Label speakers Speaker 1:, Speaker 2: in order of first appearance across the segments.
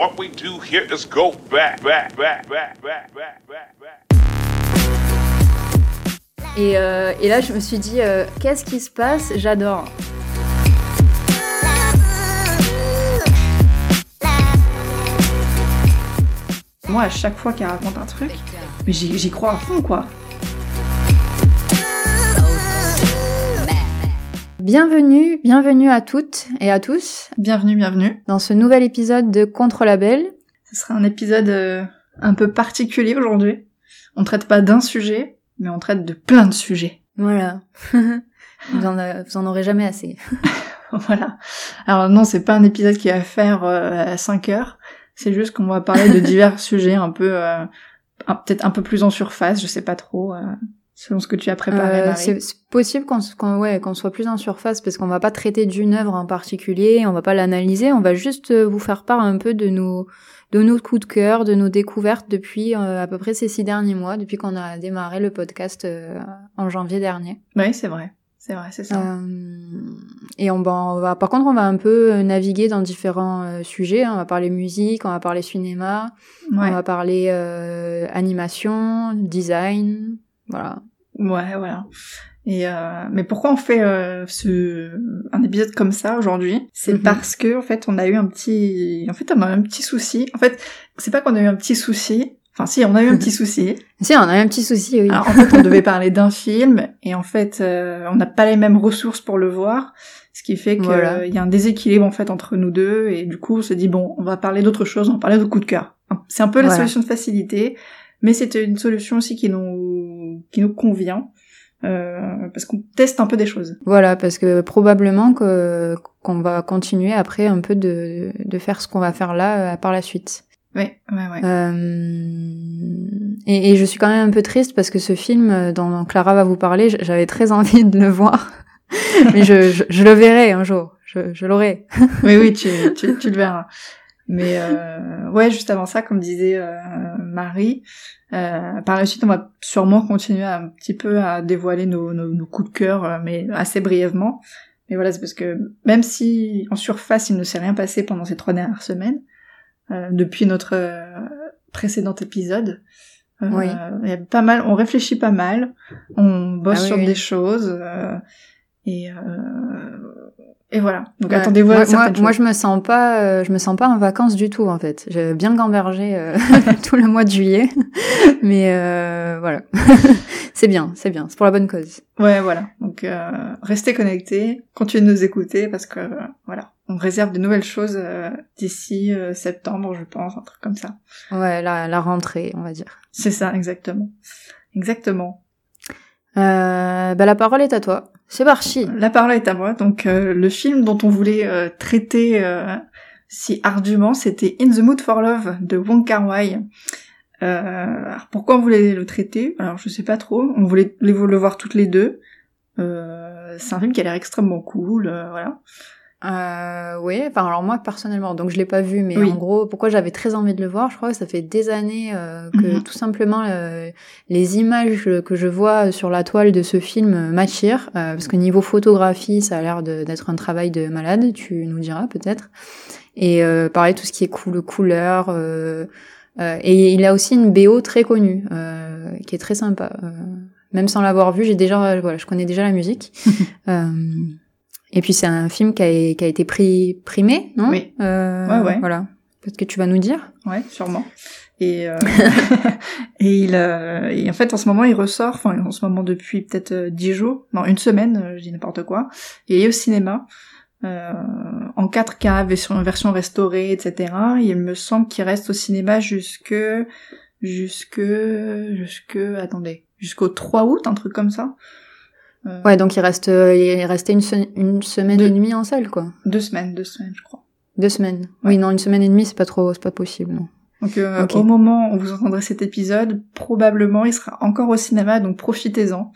Speaker 1: What we do here is go back, back, back, back, back, back, back, back.
Speaker 2: Et, euh, et là, je me suis dit, euh, qu'est-ce qui se passe? J'adore.
Speaker 3: Moi, à chaque fois qu'elle raconte un truc, j'y crois à fond, quoi.
Speaker 2: Bienvenue, bienvenue à toutes et à tous
Speaker 3: Bienvenue, bienvenue.
Speaker 2: dans ce nouvel épisode de Contre Label.
Speaker 3: Ce sera un épisode euh, un peu particulier aujourd'hui. On traite pas d'un sujet, mais on traite de plein de sujets.
Speaker 2: Voilà. vous, en, a- vous en aurez jamais assez.
Speaker 3: voilà. Alors non, c'est pas un épisode qui va faire euh, à 5 heures. C'est juste qu'on va parler de divers sujets un peu, euh, peut-être un peu plus en surface, je sais pas trop, euh, selon ce que tu as préparé.
Speaker 2: Euh, c'est possible qu'on qu'on- ouais, qu'on soit plus en surface parce qu'on va pas traiter d'une œuvre en particulier, on va pas l'analyser, on va juste euh, vous faire part un peu de nos de nos coups de cœur, de nos découvertes depuis euh, à peu près ces six derniers mois, depuis qu'on a démarré le podcast euh, en janvier dernier.
Speaker 3: Oui, c'est vrai. C'est vrai, c'est ça.
Speaker 2: Euh, et on va, on va, par contre, on va un peu naviguer dans différents euh, sujets. hein. On va parler musique, on va parler cinéma,
Speaker 3: ouais.
Speaker 2: on va parler euh, animation, design, voilà.
Speaker 3: Ouais, voilà. Et euh, mais pourquoi on fait euh, ce un épisode comme ça aujourd'hui? C'est
Speaker 2: Mhm.
Speaker 3: parce que en fait on a eu un petit en fait on a eu un petit souci. En fait c'est pas qu'on a eu un petit souci. Enfin si on a eu un petit souci.
Speaker 2: Si, on a un petit souci, oui.
Speaker 3: Alors en fait on devait parler d'un film et en fait euh, on n'a pas les mêmes ressources pour le voir. Ce qui fait qu'il
Speaker 2: Voilà.
Speaker 3: y a un déséquilibre en fait entre nous deux et du coup on se dit bon on va parler d'autre chose, on va parler de coup de cœur. C'est un peu la
Speaker 2: Voilà.
Speaker 3: solution de facilité, mais c'était une solution aussi qui nous qui nous convient euh, parce qu'on teste un peu des choses.
Speaker 2: Voilà, parce que probablement que qu'on va continuer après un peu de, de faire ce qu'on va faire là euh, par la suite.
Speaker 3: Ouais, ouais, ouais.
Speaker 2: Euh, et, et je suis quand même un peu triste parce que ce film euh, dont Clara va vous parler, j'avais très envie de le voir. Mais je, je, je le verrai un jour. Je, je l'aurai.
Speaker 3: oui, oui, tu, tu, tu le verras. Mais euh, ouais, juste avant ça, comme disait euh, Marie, euh, par la suite, on va sûrement continuer un petit peu à dévoiler nos, nos, nos coups de cœur, euh, mais assez brièvement. Mais voilà, c'est parce que même si en surface, il ne s'est rien passé pendant ces trois dernières semaines, euh, depuis notre euh, précédent épisode,
Speaker 2: Oui.
Speaker 3: il y a pas mal, on réfléchit pas mal, on bosse
Speaker 2: Ah oui,
Speaker 3: sur
Speaker 2: oui.
Speaker 3: des choses, euh, et euh, et voilà. Donc
Speaker 2: Ouais.
Speaker 3: attendez-vous à
Speaker 2: moi, moi, moi, je me sens pas, euh, je me sens pas en vacances du tout en fait. J'ai bien gambergé euh, tout le mois de juillet, mais euh, voilà, c'est bien, c'est bien, c'est pour la bonne cause.
Speaker 3: Ouais, voilà. Donc euh, restez connectés, continuez de nous écouter parce que euh, voilà, on réserve de nouvelles choses euh, d'ici euh, septembre, je pense, un truc comme ça.
Speaker 2: Ouais, la, la rentrée, on va dire.
Speaker 3: C'est ça, exactement. Exactement.
Speaker 2: Euh, bah, la parole est à toi. C'est parti.
Speaker 3: La parole est à moi. Donc euh, le film dont on voulait euh, traiter euh, si ardument, c'était In the Mood for Love de Wong Kar Wai. Pourquoi on voulait le traiter? Alors je sais pas trop. On voulait le voir toutes les deux. C'est un film qui a l'air extrêmement cool, voilà.
Speaker 2: Euh, oui, enfin alors moi personnellement, donc je l'ai pas vu, mais
Speaker 3: Oui.
Speaker 2: en gros, pourquoi j'avais très envie de le voir, je crois que ça fait des années euh, que
Speaker 3: Mhm.
Speaker 2: tout simplement euh, les images que je vois sur la toile de ce film m'attirent, euh, parce que niveau photographie, ça a l'air d'être un travail de malade, tu nous diras peut-être. Et euh, pareil, tout ce qui est cool, couleur. euh, euh, et il a aussi une BO très connue, euh, qui est très sympa. Même sans l'avoir vu, j'ai déjà, voilà, je connais déjà la musique. Et puis c'est un film qui a, qui a été primé, non?
Speaker 3: Oui.
Speaker 2: Euh,
Speaker 3: Ouais, ouais.
Speaker 2: Voilà. Peut-être que tu vas nous dire.
Speaker 3: Ouais, sûrement. Et, euh, et il, euh, et en fait, en ce moment, il ressort, enfin, en ce moment depuis peut-être euh, dix jours, non, une semaine, euh, je dis n'importe quoi. Et il est au cinéma, euh, en 4K, version, version restaurée, etc. Et il me semble qu'il reste au cinéma jusque, jusque, jusque, attendez, jusqu'au 3 août, un truc comme ça. Euh,
Speaker 2: Ouais, donc il reste, euh, il est resté une, se- une semaine
Speaker 3: Deux.
Speaker 2: et demie en salle, quoi.
Speaker 3: Deux semaines, deux semaines, je crois.
Speaker 2: Deux semaines.
Speaker 3: Ouais.
Speaker 2: Oui, non, une semaine et demie, c'est pas trop, c'est pas possible, non.
Speaker 3: Donc euh, au moment où vous entendrez cet épisode, probablement il sera encore au cinéma, donc profitez-en.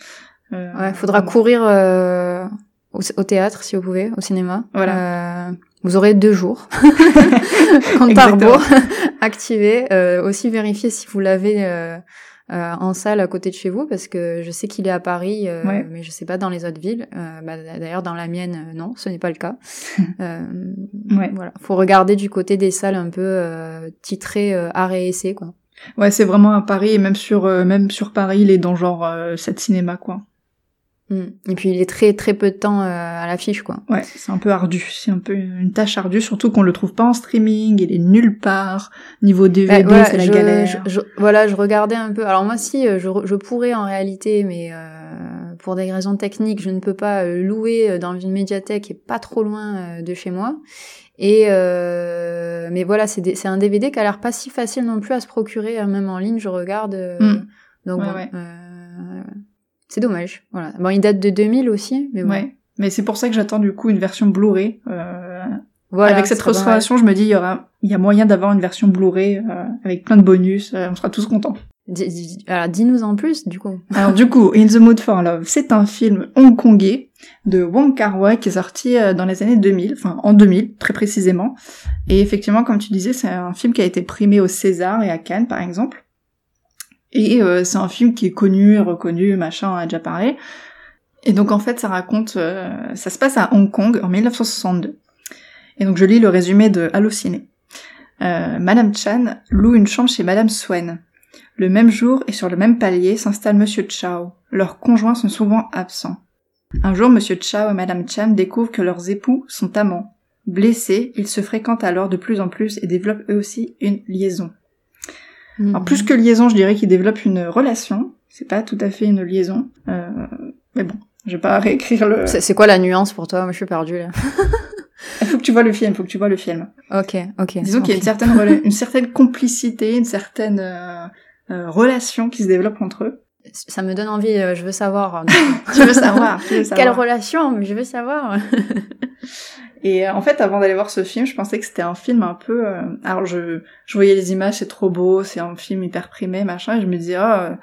Speaker 3: Euh,
Speaker 2: Ouais, faudra courir euh, au, au théâtre si vous pouvez, au cinéma.
Speaker 3: Voilà.
Speaker 2: Euh, vous aurez deux jours. Compte à rebours activé. Euh, aussi vérifier si vous l'avez euh, en salle à côté de chez vous parce que je sais qu'il est à Paris,
Speaker 3: Ouais.
Speaker 2: mais je sais pas dans les autres villes. Euh, bah, D'ailleurs, dans la mienne, euh, non, ce n'est pas le cas. euh,
Speaker 3: Ouais.
Speaker 2: Voilà, faut regarder du côté des salles un peu euh, titrées euh, et essai, quoi.
Speaker 3: Ouais, c'est vraiment à Paris et même sur euh, même sur Paris, il est dans genre euh, 7 cinéma quoi.
Speaker 2: Mm. Et puis il est très très peu de temps euh, à l'affiche, quoi.
Speaker 3: Ouais, c'est un peu ardu, c'est un peu une tâche ardue, surtout qu'on le trouve pas en streaming, il est nulle part. Niveau DVD,
Speaker 2: Bah,
Speaker 3: c'est la
Speaker 2: je-
Speaker 3: galère.
Speaker 2: je- je- voilà, je regardais un peu. Alors moi, si euh, je, pourrais en réalité, mais euh, pour des raisons techniques, je ne peux pas euh, louer dans une médiathèque qui est pas trop loin de chez moi. Et euh, mais voilà, c'est un DVD qui a l'air pas si facile non plus à se procurer, hein, même en ligne. Je regarde. euh,
Speaker 3: Mm.
Speaker 2: Donc
Speaker 3: Ouais,
Speaker 2: bon,
Speaker 3: ouais.
Speaker 2: C'est dommage. Voilà. Bon, il date de 2000 aussi, mais bon.
Speaker 3: Ouais. Mais c'est pour ça que j'attends du coup une version Blu-ray. Euh,
Speaker 2: Voilà,
Speaker 3: avec cette restauration, je me dis il y aura, il y a moyen d'avoir une version Blu-ray euh, avec plein de bonus. euh, on sera tous contents.
Speaker 2: Alors dis-nous en plus, du coup.
Speaker 3: Alors du coup, In the Mood for Love, c'est un film hongkongais de Wong Kar-wai qui est sorti euh, dans les années 2000, enfin en 2000 très précisément. Et effectivement, comme tu disais, c'est un film qui a été primé au César et à Cannes par exemple. Et euh, c'est un film qui est connu, reconnu, machin, on a déjà parlé. Et donc en fait, ça raconte, euh, ça se passe à Hong Kong en 1962. Et donc je lis le résumé de Allociné. Euh, Madame Chan loue une chambre chez Madame Swen. Le même jour et sur le même palier s'installe Monsieur Chao. Leurs conjoints sont souvent absents. Un jour, Monsieur Chao et Madame Chan découvrent que leurs époux sont amants. Blessés, ils se fréquentent alors de plus en plus et développent eux aussi une liaison. Alors plus que liaison, je dirais qu'ils développent une relation. C'est pas tout à fait une liaison. Euh, mais bon, je vais pas réécrire le...
Speaker 2: C'est quoi la nuance pour toi? Moi, je suis perdue là.
Speaker 3: Il faut que tu vois le film, il faut que tu vois le film.
Speaker 2: Ok, ok.
Speaker 3: Disons qu'il y a une certaine, une certaine complicité, une certaine euh, euh, relation qui se développe entre eux.
Speaker 2: Ça me donne envie, euh, je veux savoir.
Speaker 3: Tu veux savoir, tu veux savoir.
Speaker 2: Quelle relation Mais je veux savoir.
Speaker 3: Et euh, en fait, avant d'aller voir ce film, je pensais que c'était un film un peu... euh, Alors, je, je voyais les images, c'est trop beau, c'est un film hyper primé, machin, et je me disais, oh,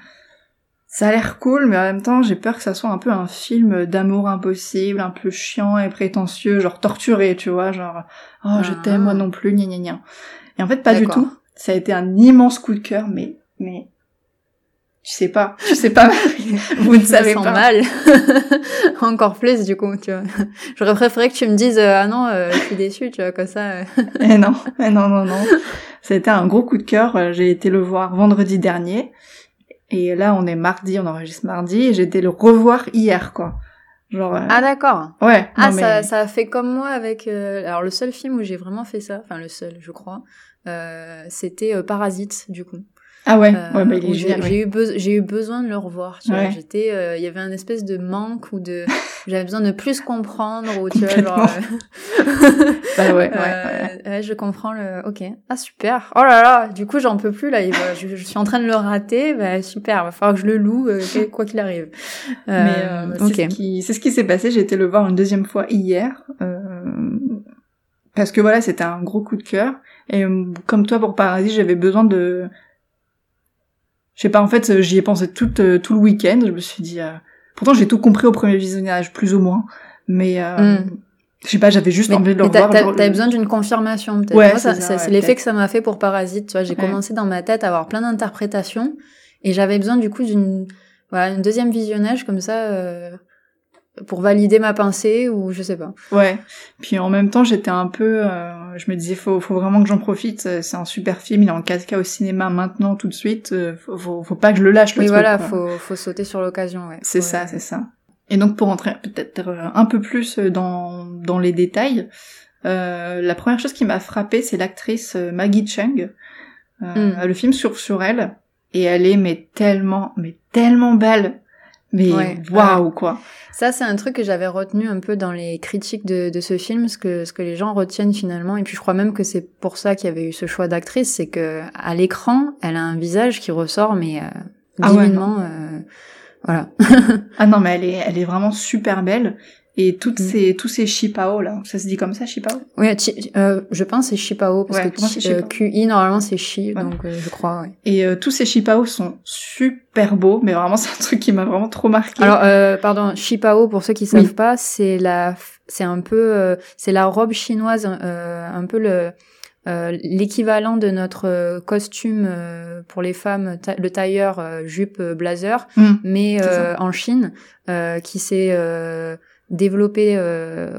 Speaker 3: ça a l'air cool, mais en même temps, j'ai peur que ça soit un peu un film d'amour impossible, un peu chiant et prétentieux, genre torturé, tu vois, genre, oh, je
Speaker 2: Ah.
Speaker 3: t'aime, moi non plus, gna gna gna. Et en fait, pas du tout. Ça a été un immense coup de cœur, mais... mais tu sais pas, tu sais pas, vous ne savez
Speaker 2: sens
Speaker 3: pas.
Speaker 2: mal. Encore plus, du coup, tu vois. J'aurais préféré que tu me dises, euh, ah non, euh, je suis déçue, tu vois, comme ça. euh.
Speaker 3: Eh non, eh non, non, non. Ça a été un gros coup de cœur. Euh, J'ai été le voir vendredi dernier. Et là, on est mardi, on enregistre mardi. Et j'ai été le revoir hier, quoi. Genre, euh,
Speaker 2: Ah d'accord.
Speaker 3: ouais.
Speaker 2: Ah, ça, ça a fait comme moi avec... euh, Alors, le seul film où j'ai vraiment fait ça, enfin le seul, je crois, euh, c'était Parasite, du coup.
Speaker 3: Ah ouais,
Speaker 2: Euh,
Speaker 3: ouais, bah, il est
Speaker 2: j'ai
Speaker 3: génial.
Speaker 2: j'ai eu, beso- j'ai eu besoin de le revoir, tu vois.
Speaker 3: Ouais.
Speaker 2: J'étais, euh, il y avait un espèce de manque ou de, j'avais besoin de plus comprendre ou tu vois, genre. euh,
Speaker 3: Bah ouais, ouais, ouais.
Speaker 2: ouais, je comprends le. Ok. Ah super. Oh là là. Du coup, j'en peux plus là. Je, je suis en train de le rater. Bah super. Va falloir que je le loue quoi qu'il arrive. Euh,
Speaker 3: Mais c'est
Speaker 2: ok.
Speaker 3: ce qui, c'est ce qui s'est passé. J'ai été le voir une deuxième fois hier. euh, parce que voilà, c'était un gros coup de cœur. Et comme toi pour Paradis, j'avais besoin de... Je sais pas, en fait, j'y ai pensé tout, euh, tout le week-end. Je me suis dit... euh, Pourtant, j'ai tout compris au premier visionnage, plus ou moins. Mais... Euh,
Speaker 2: Mm.
Speaker 3: Je sais pas, j'avais juste
Speaker 2: Mais,
Speaker 3: envie de le revoir.
Speaker 2: t'as-
Speaker 3: le-
Speaker 2: besoin d'une confirmation peut-être.
Speaker 3: Ouais, c'est ouais,
Speaker 2: l'effet que ça m'a fait pour Parasite. Tu vois, j'ai
Speaker 3: Ouais.
Speaker 2: commencé dans ma tête à avoir plein d'interprétations et j'avais besoin du coup d'une voilà une deuxième visionnage comme ça euh, pour valider ma pensée ou je sais pas.
Speaker 3: Ouais. Puis en même temps, j'étais un peu, euh, je me disais, faut, faut vraiment que j'en profite. euh, C'est un super film, il est en 4K au cinéma maintenant, tout de suite. euh, Faut, faut, faut pas que je le lâche.
Speaker 2: Oui, voilà, faut faut sauter sur l'occasion. Ouais.
Speaker 3: C'est ça, c'est ça. Et donc pour entrer peut-être euh, un peu plus dans dans les détails, euh, la première chose qui m'a frappée, c'est l'actrice euh, Maggie Chung. Euh,
Speaker 2: Mm.
Speaker 3: Le film sur sur elle et elle est mais tellement mais tellement belle. Mais waouh quoi.
Speaker 2: Ça, c'est un truc que j'avais retenu un peu dans les critiques de, de ce film, ce que, ce que les gens retiennent finalement. Et puis, je crois même que c'est pour ça qu'il y avait eu ce choix d'actrice, c'est que à l'écran, elle a un visage qui ressort, mais euh,
Speaker 3: Ah ouais,
Speaker 2: euh, voilà.
Speaker 3: Ah non mais elle est elle est vraiment super belle et toutes
Speaker 2: Mm.
Speaker 3: ces tous ces shipao là, ça se dit comme ça shipao?
Speaker 2: Oui, chi- euh, je pense que c'est Shipao, parce
Speaker 3: Ouais,
Speaker 2: que chi- euh, QI, normalement, c'est Chi,
Speaker 3: Ouais.
Speaker 2: donc euh, je crois, ouais.
Speaker 3: Et euh, tous ces shipao sont super beaux, mais vraiment c'est un truc qui m'a vraiment trop marqué.
Speaker 2: Alors, euh, pardon, Shipao, pour ceux qui savent
Speaker 3: Oui.
Speaker 2: pas, c'est la, c'est un peu, euh, c'est la robe chinoise, euh, un peu le, euh, l'équivalent de notre euh, costume euh, pour les femmes, ta- le tailleur euh, jupe blazer,
Speaker 3: Mm.
Speaker 2: mais euh, en Chine, euh, qui s'est euh, développé euh,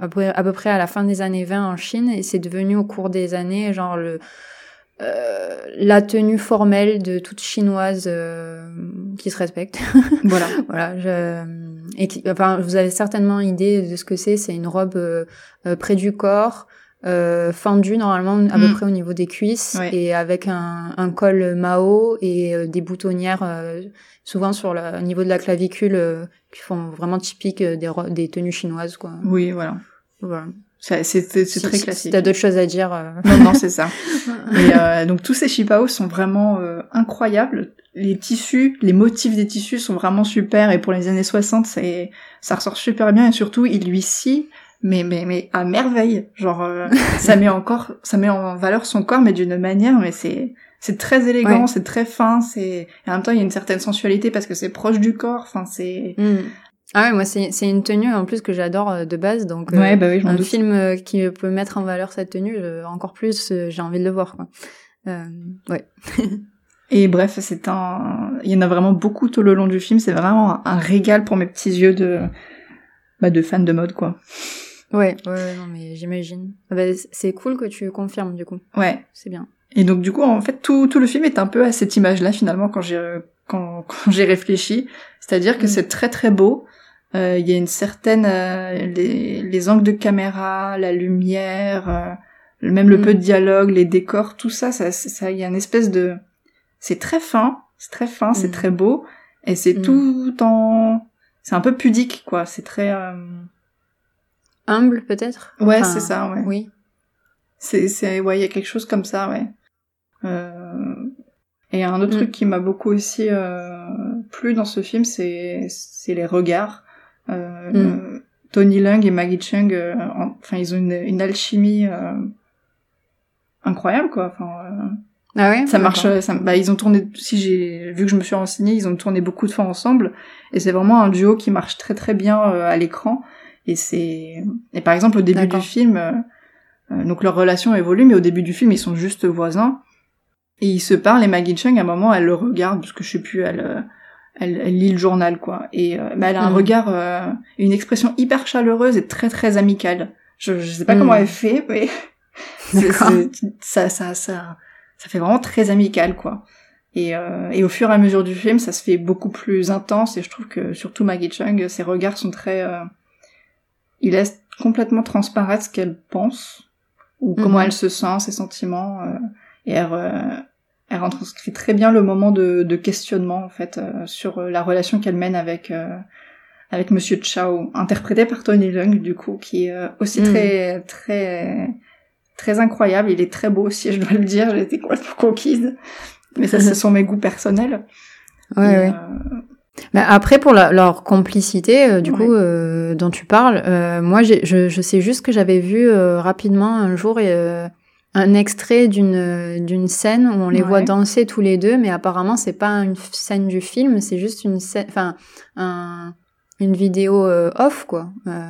Speaker 2: à, peu, près à la fin des années 20 en Chine, et c'est devenu au cours des années genre le euh, la tenue formelle de toute chinoise euh, qui se respecte.
Speaker 3: Voilà.
Speaker 2: Voilà, je, et qui- enfin, vous avez certainement idée de ce que c'est. C'est une robe euh, euh, près du corps, euh, fendue normalement à peu
Speaker 3: Mm.
Speaker 2: près au niveau des cuisses,
Speaker 3: Ouais.
Speaker 2: et avec un, un col Mao et euh, des boutonnières euh, souvent sur le au niveau de la clavicule euh, qui font vraiment typique des, tenues chinoises, quoi.
Speaker 3: Oui, voilà.
Speaker 2: Voilà.
Speaker 3: C'est très
Speaker 2: si-
Speaker 3: classique.
Speaker 2: Si t'as d'autres choses à dire.
Speaker 3: Non, non, c'est ça. Et donc tous ces chipao sont vraiment incroyables. Les tissus, les motifs des tissus sont vraiment super. Et pour les années 60, c'est ça ressort super bien. Et surtout, il lui scie, mais mais mais à merveille. Genre, euh, ça met encore, ça met en valeur son corps, mais d'une manière, mais c'est c'est très élégant,
Speaker 2: Ouais.
Speaker 3: c'est très fin. C'est et en même temps, il y a une certaine sensualité parce que c'est proche du corps. Enfin, c'est
Speaker 2: Mm. Ah ouais, moi c'est c'est une tenue en plus que j'adore euh, de base, donc euh,
Speaker 3: ouais, bah oui,
Speaker 2: un
Speaker 3: doute.
Speaker 2: film euh, qui peut mettre en valeur cette tenue, je- encore plus j'ai envie de le voir. Quoi. Euh, ouais.
Speaker 3: Et bref, c'est un, il y en a vraiment beaucoup tout le long du film. C'est vraiment un, un régal pour mes petits yeux de, bah, de fan de mode, quoi.
Speaker 2: Ouais, ouais, non mais j'imagine. Ah bah, c'est cool que tu confirmes du coup,
Speaker 3: Ouais.
Speaker 2: c'est bien.
Speaker 3: Et donc du coup, en fait, tout, tout le film est un peu à cette image-là finalement quand j'ai quand, quand j'ai réfléchi. C'est-à-dire que
Speaker 2: Mm.
Speaker 3: c'est très très beau. Euh, Il y a une certaine euh, les, les angles de caméra, la lumière, euh, même le
Speaker 2: Mm.
Speaker 3: peu de dialogue, les décors, tout ça, ça, ça, il y a une espèce de, c'est très fin, c'est très fin, c'est
Speaker 2: Mm.
Speaker 3: très beau, et c'est tout en, c'est un peu pudique quoi. C'est très, euh,
Speaker 2: Humble peut-être?
Speaker 3: ouais,
Speaker 2: Enfin,
Speaker 3: c'est ça, ouais.
Speaker 2: Oui.
Speaker 3: C'est, c'est, ouais, il y a quelque chose comme ça, ouais. Euh... Et un autre
Speaker 2: Mm.
Speaker 3: truc qui m'a beaucoup aussi euh, plu dans ce film, c'est, c'est les regards. Euh,
Speaker 2: Mm.
Speaker 3: Tony Leung et Maggie Chung, euh, en- enfin, ils ont une, une alchimie euh, incroyable, quoi. Enfin, euh,
Speaker 2: Ah ouais.
Speaker 3: ça marche. Ça, bah, ils ont tourné. Si j'ai vu que je me suis renseignée, ils ont tourné beaucoup de fois ensemble, et c'est vraiment un duo qui marche très très bien euh, à l'écran. Et c'est. Et par exemple, au début du film, euh, euh, donc leur relation évolue, mais au début du film, ils sont juste voisins. Et ils se parlent, et Maggie Chung, à un moment, elle le regarde, parce que je sais plus, elle, euh, elle, elle lit le journal, quoi. Et euh, bah, elle a un
Speaker 2: Mhm.
Speaker 3: regard, euh, une expression hyper chaleureuse et très très amicale. Je, je sais pas
Speaker 2: Mhm.
Speaker 3: comment elle fait, mais ça, ça, ça, ça fait vraiment très amical, quoi. Et, euh, et au fur et à mesure du film, ça se fait beaucoup plus intense, et je trouve que surtout Maggie Chung, ses regards sont très... Euh, il laisse complètement transparaître ce qu'elle pense, ou comment
Speaker 2: Mhm.
Speaker 3: elle se sent, ses sentiments, euh, et elle, euh, elle retranscrit très bien le moment de, de questionnement, en fait, euh, sur euh, la relation qu'elle mène avec... Avec Monsieur Chao, interprété par Tony Leung, du coup, qui est aussi
Speaker 2: Mhm.
Speaker 3: très, très, très incroyable. Il est très beau aussi, je dois le dire. J'ai été complètement conquise. Mais ça, ce sont mes goûts personnels.
Speaker 2: Ouais,
Speaker 3: Et,
Speaker 2: ouais. Bah, après, pour la- leur complicité, euh, du
Speaker 3: Ouais.
Speaker 2: coup, euh, dont tu parles, euh, moi, je, je sais juste que j'avais vu euh, rapidement un jour euh, un extrait d'une d'une scène où on les
Speaker 3: Ouais.
Speaker 2: voit danser tous les deux, mais apparemment, c'est pas une scène du film, c'est juste une scène, enfin, un, une vidéo euh, off, quoi. Euh,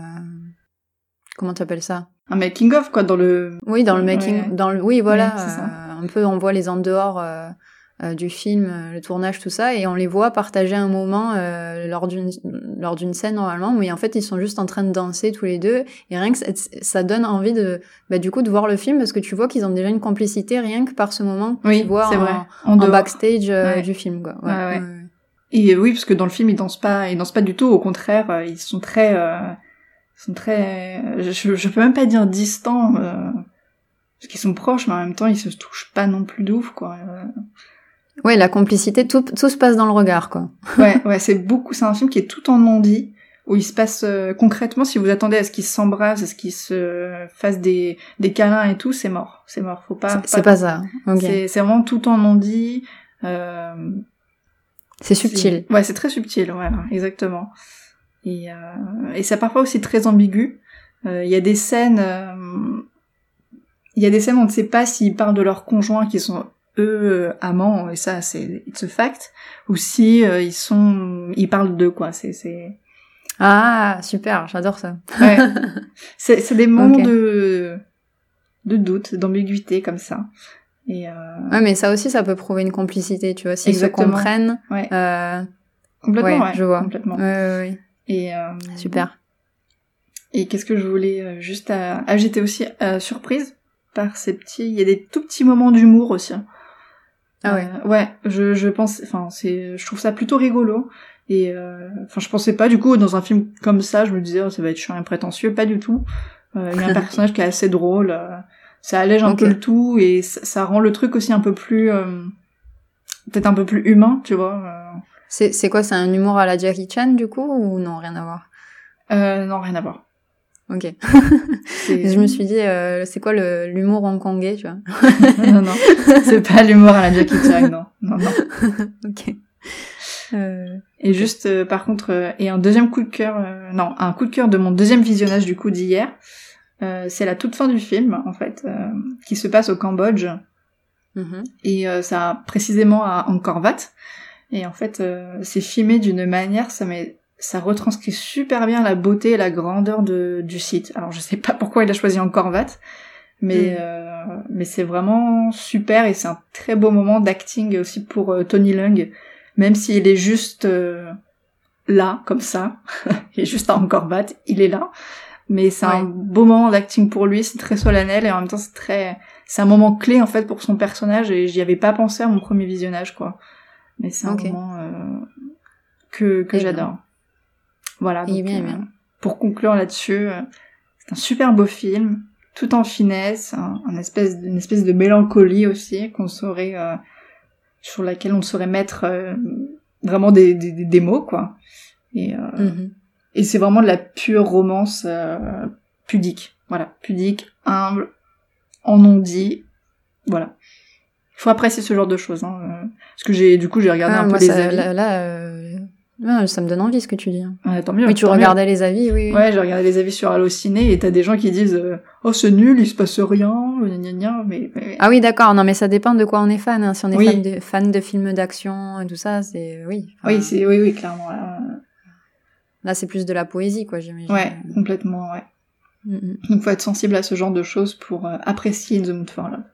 Speaker 2: comment t'appelles ça?
Speaker 3: Un making of, quoi, dans le...
Speaker 2: Oui, dans le making,
Speaker 3: Ouais.
Speaker 2: dans le, oui, voilà, un peu, on voit les en dehors euh, du film, euh, le tournage, tout ça, et on les voit partager un moment euh, lors d'une lors d'une scène normalement, mais en fait ils sont juste en train de danser tous les deux, et rien que ça, ça donne envie de, bah, du coup, de voir le film parce que tu vois qu'ils ont déjà une complicité rien que par ce moment que
Speaker 3: Oui,
Speaker 2: tu vois en,
Speaker 3: vrai. En,
Speaker 2: en backstage euh,
Speaker 3: Ouais.
Speaker 2: du film, quoi.
Speaker 3: Ouais, ouais. Et oui, parce que dans le film, ils dansent pas, ils dansent pas du tout. Au contraire, ils sont très, ils sont très, je, je peux même pas dire distants, parce qu'ils sont proches, mais en même temps, ils se touchent pas non plus d'ouf, quoi.
Speaker 2: Ouais, la complicité, tout, tout se passe dans le regard, quoi.
Speaker 3: Ouais, ouais, c'est beaucoup. C'est un film qui est tout en non-dit, où il se passe euh, concrètement. Si vous attendez à ce qu'ils s'embrassent, à ce qu'ils se fassent des des câlins et tout, c'est mort, c'est mort. Faut pas.
Speaker 2: C'est- pas ça. Ok.
Speaker 3: C'est vraiment tout en non-dit. Euh,
Speaker 2: C'est subtil.
Speaker 3: Ouais, c'est très subtil, voilà, exactement. Et, euh, et c'est parfois aussi très ambigu. Euh, Il y a des scènes, euh, il y a des scènes où on ne sait pas s'ils parlent de leurs conjoints qui sont eux euh, amants, et ça c'est it's a fact, ou si euh, ils sont, ils parlent d'eux quoi. C'est c'est
Speaker 2: Ah, super, j'adore ça.
Speaker 3: ouais. c'est c'est des moments de de doute, d'ambiguïté comme ça. Et euh...
Speaker 2: Ouais, mais ça aussi, ça peut prouver une complicité, tu vois, s'ils se comprennent.
Speaker 3: Ouais.
Speaker 2: Euh...
Speaker 3: complètement,
Speaker 2: ouais, je vois.
Speaker 3: complètement.
Speaker 2: Ouais, ouais, ouais.
Speaker 3: Et euh,
Speaker 2: Super.
Speaker 3: Et qu'est-ce que je voulais euh, juste à... Ah, j'étais aussi euh, surprise par ces petits. Il y a des tout petits moments d'humour aussi. hein.
Speaker 2: Ah ouais.
Speaker 3: Euh, ouais, je, je pense, enfin, c'est, je trouve ça plutôt rigolo. Et euh, enfin, je pensais pas du coup dans un film comme ça, je me disais oh, ça va être chiant et prétentieux, pas du tout. Euh, il y a un personnage qui est assez drôle, euh, ça allège un peu le tout et ça, ça rend le truc aussi un peu plus, euh, peut-être un peu plus humain, tu vois.
Speaker 2: C'est c'est quoi, c'est un humour à la Jackie Chan, du coup, ou non, rien à voir?
Speaker 3: Euh, non, rien à voir.
Speaker 2: Ok. Je me suis dit, euh, c'est quoi l'humour hongkongais, tu vois?
Speaker 3: Non, non, c'est pas l'humour à la Jackie Chan, non, non, non.
Speaker 2: Ok. Euh,
Speaker 3: Et juste, euh, par contre, euh, et un deuxième coup de cœur, euh, non, un coup de cœur de mon deuxième visionnage du coup d'hier, euh, c'est la toute fin du film, en fait, euh, qui se passe au Cambodge,
Speaker 2: mhm.
Speaker 3: et euh, ça précisément à Angkor Wat. Et en fait, euh, c'est filmé d'une manière, ça met, ça retranscrit super bien la beauté et la grandeur de, du site. Alors je sais pas pourquoi il a choisi Angkor Wat, mais
Speaker 2: Mm.
Speaker 3: euh, mais c'est vraiment super et c'est un très beau moment d'acting aussi pour euh, Tony Leung, même s'il est juste euh, là comme ça, il est juste Angkor Wat, il est là. Mais c'est un beau moment d'acting pour lui, c'est très solennel et en même temps c'est très c'est un moment clé en fait pour son personnage et j'y avais pas pensé à mon premier visionnage quoi. Mais c'est un
Speaker 2: Ok.
Speaker 3: moment euh, que que j'adore. Voilà. Donc,
Speaker 2: bien,
Speaker 3: euh,
Speaker 2: bien.
Speaker 3: pour conclure là-dessus, euh, c'est un super beau film, tout en finesse, un, un espèce une espèce de mélancolie aussi qu'on saurait euh, sur laquelle on saurait mettre euh, vraiment des, des, des- des mots quoi. Et
Speaker 2: Mhm.
Speaker 3: et c'est vraiment de la pure romance pudique. Voilà, pudique, humble, en non dit. Voilà. Il faut apprécier ce genre de choses. Hein. Parce que j'ai, du coup, j'ai regardé
Speaker 2: Ah,
Speaker 3: un peu
Speaker 2: moi,
Speaker 3: les
Speaker 2: ça,
Speaker 3: avis.
Speaker 2: là, là, euh, ouais, ça me donne envie ce que tu dis.
Speaker 3: Ouais, tant mieux.
Speaker 2: Oui, tu
Speaker 3: mieux.
Speaker 2: regardais les avis, oui. oui.
Speaker 3: Ouais, j'ai regardé les avis sur Allociné et t'as des gens qui disent euh, Oh, c'est nul, il se passe rien, gna gna gna, mais... mais-
Speaker 2: Ah oui, d'accord. Non, mais ça dépend de quoi on est fan. hein. Si on est
Speaker 3: Oui.
Speaker 2: fan, de, fan de films d'action et tout ça, c'est oui. Enfin,
Speaker 3: Oui, c'est, oui, oui, clairement. Là,
Speaker 2: Là, c'est plus de la poésie, quoi, j'imagine.
Speaker 3: ouais, complètement, ouais.
Speaker 2: Mhm.
Speaker 3: Donc faut être sensible à ce genre de choses pour euh, apprécier The Mood for Love.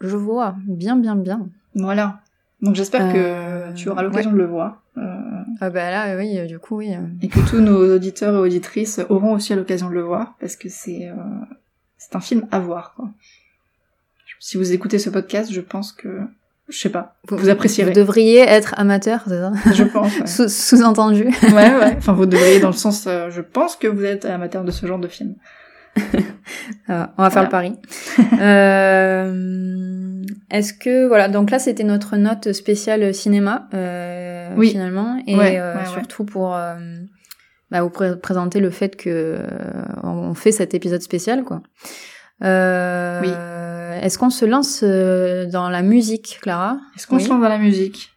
Speaker 2: Je vois. Bien, bien, bien.
Speaker 3: Voilà. Donc j'espère
Speaker 2: Euh,
Speaker 3: que tu auras l'occasion de le voir. euh,
Speaker 2: Ah bah là, oui, euh, du coup, oui. euh.
Speaker 3: et que tous nos auditeurs et auditrices auront aussi l'occasion de le voir parce que c'est euh, c'est un film à voir quoi. Si vous écoutez ce podcast, je pense que je sais pas, vous, apprécierez.
Speaker 2: Vous devriez être amateur, c'est ça?
Speaker 3: Je pense. Ouais.
Speaker 2: Sous- Sous-entendu.
Speaker 3: ouais, ouais. Enfin, vous devriez dans le sens, euh, je pense que vous êtes amateur de ce genre de film.
Speaker 2: Ah, on va faire
Speaker 3: Voilà.
Speaker 2: le pari. Euh, Est-ce que voilà donc là c'était notre note spéciale cinéma euh,
Speaker 3: Oui.
Speaker 2: finalement et
Speaker 3: Ouais,
Speaker 2: euh,
Speaker 3: ouais,
Speaker 2: surtout pour euh, bah, vous pré- présenter le fait que euh, on fait cet épisode spécial quoi. Euh,
Speaker 3: Oui.
Speaker 2: Est-ce qu'on se lance dans la musique, Clara?
Speaker 3: Est-ce qu'on
Speaker 2: Oui.
Speaker 3: se lance dans la musique?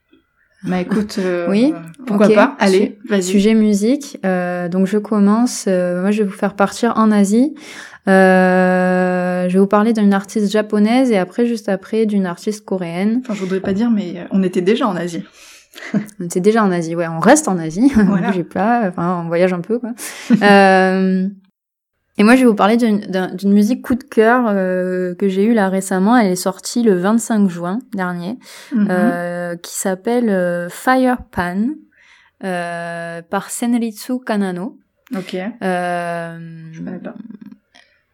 Speaker 3: Bah écoute, euh,
Speaker 2: Oui,
Speaker 3: pourquoi pas? Allez, vas-y.
Speaker 2: Sujet musique. Euh, donc je commence. moi, je vais vous faire partir en Asie. Je vais vous parler d'une artiste japonaise et après, juste après, d'une artiste coréenne.
Speaker 3: Enfin, je voudrais pas dire, mais on était déjà en Asie.
Speaker 2: C'est déjà en Asie. Ouais, on reste en Asie.
Speaker 3: Voilà.
Speaker 2: on bouge pas. Enfin, on voyage un peu, quoi. euh, et moi, je vais vous parler d'une d'un- d'une musique coup de cœur euh, que j'ai eue là récemment. Elle est sortie le 25 juin dernier.
Speaker 3: Mhm.
Speaker 2: euh, qui s'appelle euh, Fire Pan euh, par Senritsu Kanano.
Speaker 3: Ok,
Speaker 2: Euh,
Speaker 3: je connais pas.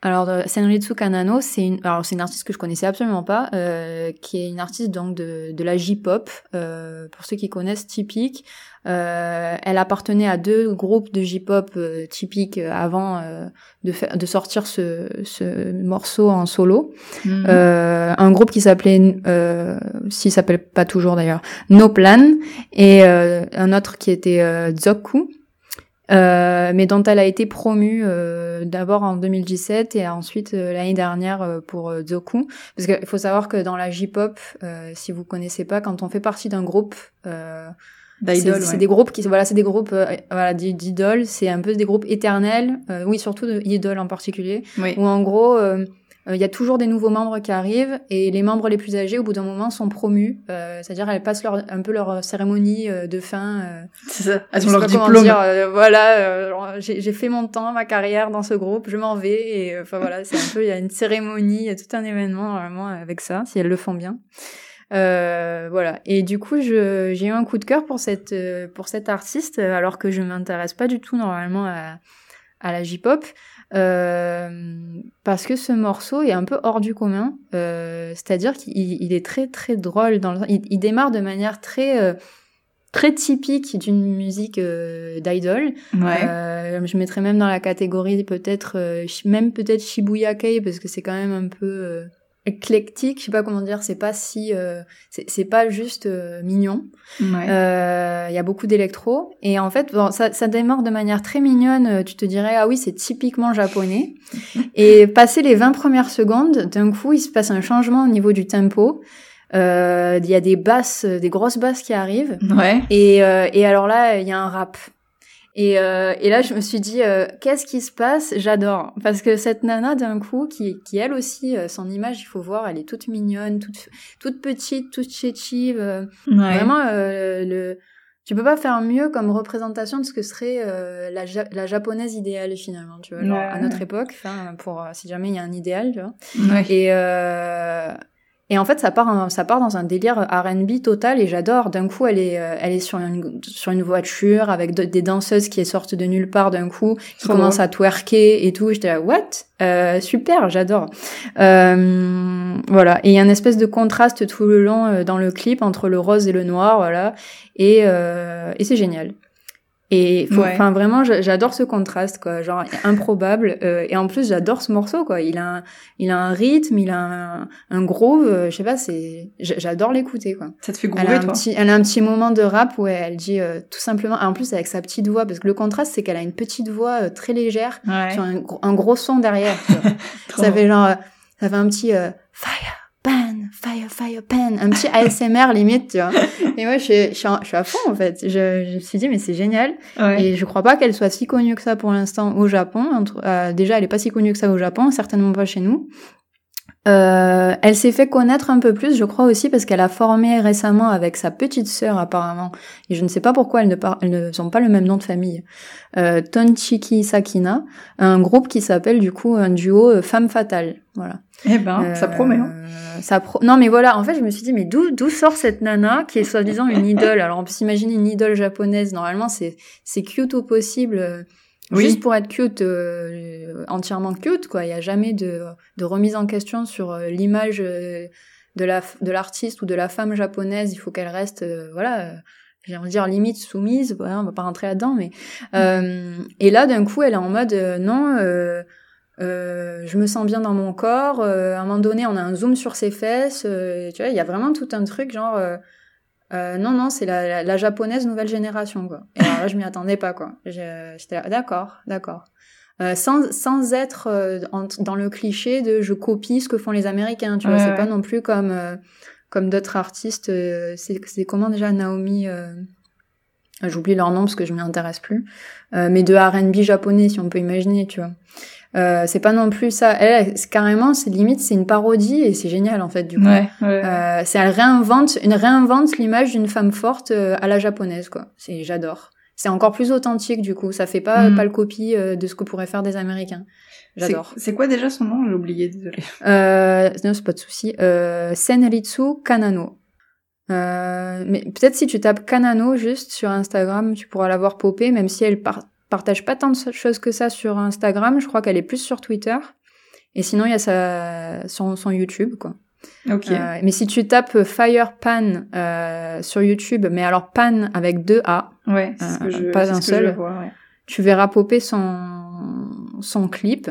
Speaker 2: Alors euh, Senritsu Kanano, c'est une, alors c'est une artiste que je connaissais absolument pas, euh, qui est une artiste donc de, de la J-pop. Euh, pour ceux qui connaissent, typique. Euh, elle appartenait à deux groupes de J-pop euh, typiques euh, avant euh, de, faire, de sortir ce, ce morceau en solo. Euh, un groupe qui s'appelait, euh, s'il s'appelle pas toujours d'ailleurs, No Plan, et euh, un autre qui était euh, Zoku, euh, mais dont elle a été promue euh, d'abord en 2017 et ensuite euh, l'année dernière euh, pour Zoku. Parce qu'il faut savoir que dans la J-pop, euh, si vous connaissez pas, quand on fait partie d'un groupe, euh, c'est
Speaker 3: ouais.
Speaker 2: des groupes qui voilà c'est des groupes voilà d'i- d'idoles c'est un peu des groupes éternels euh, oui surtout de idoles en particulier
Speaker 3: Oui.
Speaker 2: où en gros euh, euh, il y a toujours des nouveaux membres qui arrivent et les membres les plus âgés, au bout d'un moment, sont promus. Euh, C'est-à-dire, elles passent leur, un peu leur cérémonie euh, de fin. Euh,
Speaker 3: C'est ça. Elles ont leur diplôme.
Speaker 2: dire, euh, voilà, euh, j'ai fait mon temps, ma carrière dans ce groupe, je m'en vais. Et euh, enfin voilà, c'est un peu, il y a une cérémonie, il y a tout un événement normalement avec ça, si elles le font bien. Euh, voilà. Et du coup, j'ai eu un coup de cœur pour cette euh, pour cette artiste, euh, alors que je m'intéresse pas du tout normalement à, à la J-pop, euh, parce que ce morceau est un peu hors du commun. Euh, C'est-à-dire qu'il il est très très drôle dans le, il, il démarre de manière très euh, très typique d'une musique euh, d'idol.
Speaker 3: Ouais.
Speaker 2: Euh, je mettrais même dans la catégorie peut-être même peut-être Shibuya Kei parce que c'est quand même un peu euh, éclectique, je sais pas comment dire, c'est pas si euh, c'est pas juste euh, mignon.
Speaker 3: ouais.
Speaker 2: Euh, Il y a beaucoup d'électro et en fait bon, ça, ça démarre de manière très mignonne. euh, Tu te dirais ah oui c'est typiquement japonais. et passé les 20 premières secondes, d'un coup il se passe un changement au niveau du tempo. Euh, Il y a des basses, des grosses basses qui arrivent.
Speaker 3: Ouais.
Speaker 2: Et, euh, et alors là, il y a un rap. Et, euh, et là, je me suis dit, euh, qu'est-ce qui se passe? J'adore. Parce que cette nana, d'un coup, qui, qui elle aussi, euh, son image, il faut voir, elle est toute mignonne, toute, toute petite, toute chétive.
Speaker 3: Ouais.
Speaker 2: Vraiment, le... tu peux pas faire mieux comme représentation de ce que serait la, ja- la japonaise idéale, finalement. Tu vois, genre,
Speaker 3: Ouais.
Speaker 2: à notre époque, pour si jamais il y a un idéal, tu vois.
Speaker 3: Ouais.
Speaker 2: Et, et en fait, ça part, ça part dans un délire R&B total et j'adore. D'un coup, elle est, euh, elle est sur une, sur une voiture avec de- des danseuses qui sortent de nulle part d'un coup, qui commencent à twerker et tout. J'étais là, what? Euh, super, j'adore. Euh, voilà. Et il y a une espèce de contraste tout le long euh, dans le clip entre le rose et le noir, voilà. Et, euh, et c'est génial. Et
Speaker 3: Ouais.
Speaker 2: enfin vraiment, j'a- j'adore ce contraste, quoi, genre improbable. euh, et en plus, j'adore ce morceau, quoi. Il a, un, il a un rythme, il a un, un groove. euh, je sais pas, c'est, j'adore l'écouter, quoi.
Speaker 3: Ça te fait
Speaker 2: Elle a,
Speaker 3: groover,
Speaker 2: un
Speaker 3: toi?
Speaker 2: petit, elle a un petit moment de rap où elle dit euh, tout simplement, en plus avec sa petite voix, parce que le contraste, c'est qu'elle a une petite voix euh, très légère
Speaker 3: Ouais.
Speaker 2: sur un, gros- un gros son derrière. ça fait genre, euh, ça fait un petit euh, fire, fire, fire, pan, un petit ASMR limite, tu vois. Et moi, je suis, je à fond en fait. Je, je me suis dit, mais c'est génial.
Speaker 3: Ouais.
Speaker 2: Et je crois pas qu'elle soit si connue que ça pour l'instant au Japon. Euh, déjà, elle est pas si connue que ça au Japon, certainement pas chez nous. Euh, elle s'est fait connaître un peu plus, je crois aussi, parce qu'elle a formé récemment avec sa petite sœur apparemment. Et je ne sais pas pourquoi elles ne, par- elles ne sont pas le même nom de famille. Euh, Tonchiki Sakina, un groupe qui s'appelle du coup un duo euh, Femme Fatale. Voilà.
Speaker 3: Eh ben, ça
Speaker 2: Euh,
Speaker 3: promet. Hein.
Speaker 2: Ça pro- Non, mais voilà, en fait, je me suis dit, mais d'où d'où sort cette nana qui est soi-disant une idole? Alors, on peut s'imaginer une idole japonaise. Normalement, c'est c'est cute au possible, euh,
Speaker 3: Oui.
Speaker 2: juste pour être cute, euh, entièrement cute, quoi. Il y a jamais de, de remise en question sur euh, l'image euh, de la de l'artiste ou de la femme japonaise. Il faut qu'elle reste, euh, voilà. j'ai envie de dire limite soumise, voilà, on va pas rentrer là-dedans, mais euh, et là d'un coup elle est en mode euh, non, euh, euh, je me sens bien dans mon corps. euh, à un moment donné, on a un zoom sur ses fesses. euh, tu vois, il y a vraiment tout un truc genre. Euh, non, non, c'est la, la, la japonaise nouvelle génération, quoi. Et alors là, je m'y attendais pas, quoi. J'étais là, d'accord, d'accord. Euh, sans, sans être euh, en- dans le cliché de je copie ce que font les Américains, tu vois. C'est
Speaker 3: ouais.
Speaker 2: pas non plus comme, euh, comme d'autres artistes. euh, c'est c'est comment déjà Naomi euh, J'oublie leur nom parce que je m'y intéresse plus. Euh, mais de R&B japonais, si on peut imaginer, tu vois. Euh, c'est pas non plus ça. Elle, carrément, c'est limite, c'est une parodie et c'est génial en fait du coup.
Speaker 3: Ouais, ouais.
Speaker 2: Euh, c'est elle réinvente, une réinvente l'image d'une femme forte euh, à la japonaise quoi. C'est j'adore. C'est encore plus authentique du coup. Ça fait pas
Speaker 3: Mm.
Speaker 2: pas le copie euh, de ce que pourraient faire des Américains. J'adore.
Speaker 3: C'est quoi déjà son nom? J'ai oublié, désolé.
Speaker 2: Euh, non, c'est pas de souci. Euh, Senritsu Kanano. Euh, mais peut-être si tu tapes Kanano juste sur Instagram, tu pourras la voir popper, même si elle par- partage pas tant de choses que ça sur Instagram. Je crois qu'elle est plus sur Twitter. Et sinon, il y a sa, son, son YouTube, quoi.
Speaker 3: Ok.
Speaker 2: Euh, mais si tu tapes Fire Pan euh, sur YouTube, mais alors Pan avec deux A,
Speaker 3: ouais, c'est ce que je,
Speaker 2: pas
Speaker 3: c'est
Speaker 2: un
Speaker 3: ce que je
Speaker 2: seul.
Speaker 3: vois, ouais.
Speaker 2: tu verras popper son, son clip.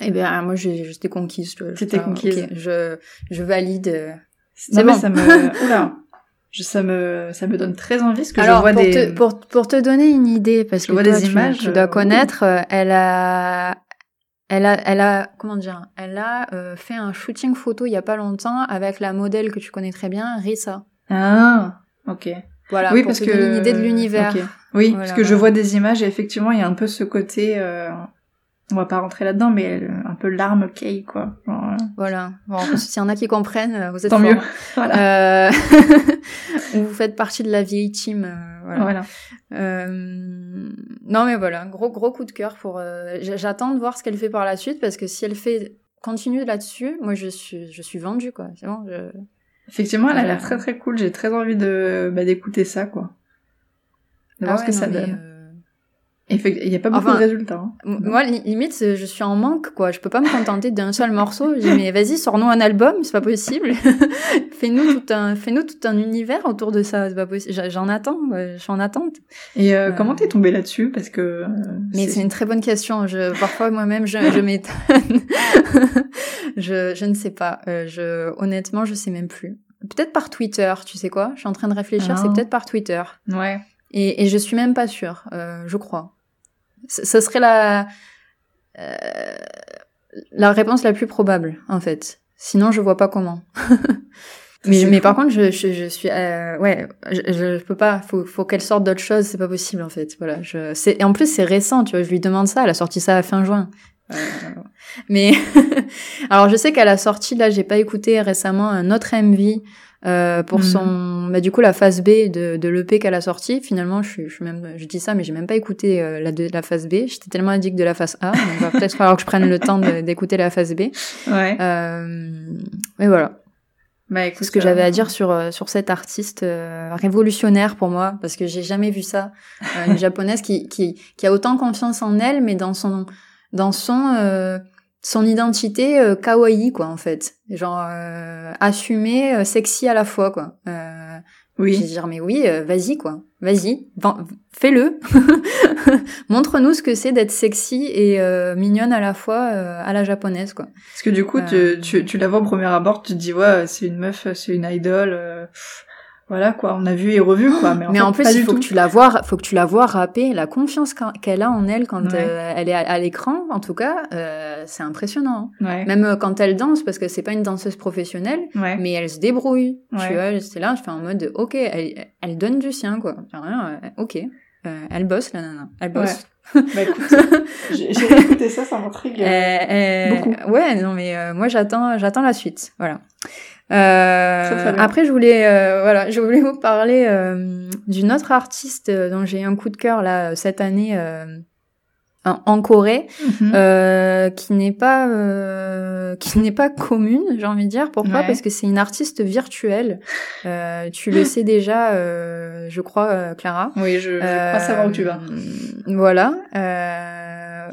Speaker 2: Et bien, moi, j'ai- j'étais conquise. j'étais,
Speaker 3: conquise.
Speaker 2: je, je valide.
Speaker 3: mais
Speaker 2: bon.
Speaker 3: ça me, oula, je, ça me, ça me donne très envie parce que
Speaker 2: Alors,
Speaker 3: je vois
Speaker 2: pour,
Speaker 3: des.
Speaker 2: te, pour, pour te donner une idée, parce
Speaker 3: Je
Speaker 2: que
Speaker 3: vois
Speaker 2: toi,
Speaker 3: des
Speaker 2: tu,
Speaker 3: images,
Speaker 2: tu dois
Speaker 3: euh,
Speaker 2: connaître, euh, elle a, elle a, elle a, comment dire, elle a euh, fait un shooting photo il y a pas longtemps avec la modèle que tu connais très bien, Risa.
Speaker 3: Ah, ok.
Speaker 2: Voilà,
Speaker 3: oui,
Speaker 2: pour
Speaker 3: parce
Speaker 2: te
Speaker 3: que
Speaker 2: donner une idée de l'univers.
Speaker 3: Ok. Oui,
Speaker 2: Voilà,
Speaker 3: parce que je vois des images et effectivement, il y a un peu ce côté. euh, On va pas rentrer là-dedans, mais elle- un peu l'arme Kay, quoi. Genre, euh,
Speaker 2: Voilà. Bon, s'il y en a qui comprennent, euh, vous êtes
Speaker 3: tant mieux. voilà.
Speaker 2: Euh, vous faites partie de la vieille team. euh, voilà.
Speaker 3: voilà.
Speaker 2: Non mais voilà, gros gros coup de cœur pour. J'attends de voir ce qu'elle fait par la suite parce que si elle fait continue là-dessus, moi je suis je suis vendue quoi. C'est bon. Je...
Speaker 3: Effectivement, elle a l'air très très cool. J'ai très envie de bah, d'écouter ça, quoi. De voir
Speaker 2: Ah
Speaker 3: ce que ça donne. Il y a pas beaucoup
Speaker 2: Enfin,
Speaker 3: de résultats. hein.
Speaker 2: Moi, li- limite, je suis en manque, quoi. Je peux pas me contenter d'un seul morceau. Je dis, mais vas-y, sors-nous un album, c'est pas possible. fais-nous tout un, fais-nous tout un univers autour de ça, c'est pas possible. J'en attends, je suis en attente.
Speaker 3: Et euh,
Speaker 2: Euh,
Speaker 3: comment t'es tombée là-dessus? Parce que. euh,
Speaker 2: Mais c'est une très bonne question. Je, parfois, moi-même, je, je m'étonne. je, je ne sais pas. Euh, je, honnêtement, je sais même plus. Peut-être par Twitter, tu sais quoi? Je suis en train de réfléchir,
Speaker 3: Ah.
Speaker 2: c'est peut-être par Twitter.
Speaker 3: Ouais.
Speaker 2: Et, et je suis même pas sûre, euh, je crois. Ce serait la, euh, la réponse la plus probable, en fait. Sinon, je vois pas comment. mais, mais par contre, je, je, je suis, euh, ouais, je, je peux pas. Faut, faut qu'elle sorte d'autre chose. C'est pas possible, en fait. Voilà. Je, c'est, et en plus, c'est récent. Tu vois, je lui demande ça. Elle a sorti ça à fin juin. Euh, mais alors, je sais qu'elle a sorti là. J'ai pas écouté récemment un autre MV euh, pour
Speaker 3: Mhm.
Speaker 2: son, bah du coup la phase B de, de l'EP qu'elle a sorti. Finalement, je suis, je suis même, je dis ça, mais j'ai même pas écouté euh, la, de, la phase B. J'étais tellement addict de la phase A. Donc, va peut-être falloir que je prenne le temps d'écouter la phase B.
Speaker 3: Ouais.
Speaker 2: Euh, et voilà
Speaker 3: Bah écoute.
Speaker 2: ce que
Speaker 3: euh,
Speaker 2: j'avais à dire sur euh, sur cet artiste euh, révolutionnaire pour moi parce que j'ai jamais vu ça Euh, une japonaise qui qui qui a autant confiance en elle mais dans son dans son euh, son identité euh, kawaii quoi en fait. Genre euh, assumée euh, sexy à la fois quoi. Euh, je
Speaker 3: Oui.
Speaker 2: dire mais oui euh, vas-y quoi. Vas-y fais-le. Montre-nous ce que c'est d'être sexy et euh, mignonne à la fois euh, à la japonaise quoi.
Speaker 3: Parce que du coup, tu, tu, tu la vois au premier abord, tu te dis, ouais, c'est une meuf, c'est une idole. Voilà, quoi. On a vu et revu, quoi. Mais en,
Speaker 2: mais
Speaker 3: fait,
Speaker 2: en plus, il faut
Speaker 3: tout.
Speaker 2: que tu la vois, faut que tu la vois rapper, la confiance qu'elle a en elle quand
Speaker 3: Ouais.
Speaker 2: euh, elle est à, à l'écran, en tout cas, euh, c'est impressionnant.
Speaker 3: Ouais.
Speaker 2: Même euh, quand elle danse, parce que c'est pas une danseuse professionnelle,
Speaker 3: Ouais.
Speaker 2: mais elle se débrouille. Tu vois, c'est là, je fais en mode, ok, elle, elle donne du sien, quoi. Rien, euh, ok, elle bosse, la nana, elle bosse.
Speaker 3: Bah écoute, j'ai écouté ça, ça m'intrigue. Beaucoup.
Speaker 2: Ouais, non, mais moi j'attends, j'attends la suite. Voilà. Euh, après, je voulais, euh, voilà, je voulais vous parler euh, d'une autre artiste euh, dont j'ai un coup de cœur là cette année euh, en, Corée, euh, qui n'est pas, euh, qui n'est pas commune, j'ai envie de dire. Pourquoi?
Speaker 3: Ouais.
Speaker 2: Parce que c'est une artiste virtuelle. Euh, tu le sais déjà, euh, je crois, euh, Clara.
Speaker 3: Oui, je, je crois savoir où tu vas.
Speaker 2: Euh, Voilà. Euh,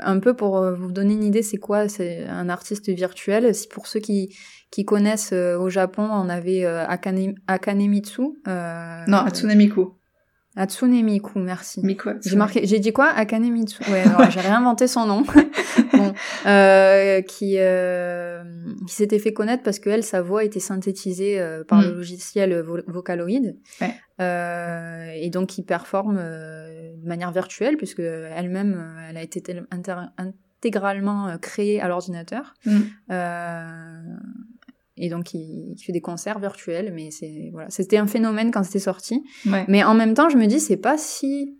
Speaker 2: un peu pour euh, vous donner une idée, c'est quoi? C'est un artiste virtuel. Si pour ceux qui qui connaissent euh, au Japon, on avait euh, Akane, Akanemitsu. Euh,
Speaker 3: Non, Hatsune Miku.
Speaker 2: Hatsune Miku, merci.
Speaker 3: Miku.
Speaker 2: J'ai marqué, j'ai dit quoi? Akanemitsu. Ouais, alors, j'ai réinventé son nom. bon, euh, qui euh, qui s'était fait connaître parce que elle, sa voix était synthétisée euh, par
Speaker 3: Mm.
Speaker 2: le logiciel Vo- Vocaloid.
Speaker 3: Ouais.
Speaker 2: Euh, et donc qui performe de manière virtuelle puisque elle-même, elle a été intégralement créée à l'ordinateur.
Speaker 3: Mm.
Speaker 2: Et donc il, il fait des concerts virtuels, mais c'est voilà, c'était un phénomène quand c'était sorti.
Speaker 3: Ouais.
Speaker 2: Mais en même temps, je me dis, c'est pas si.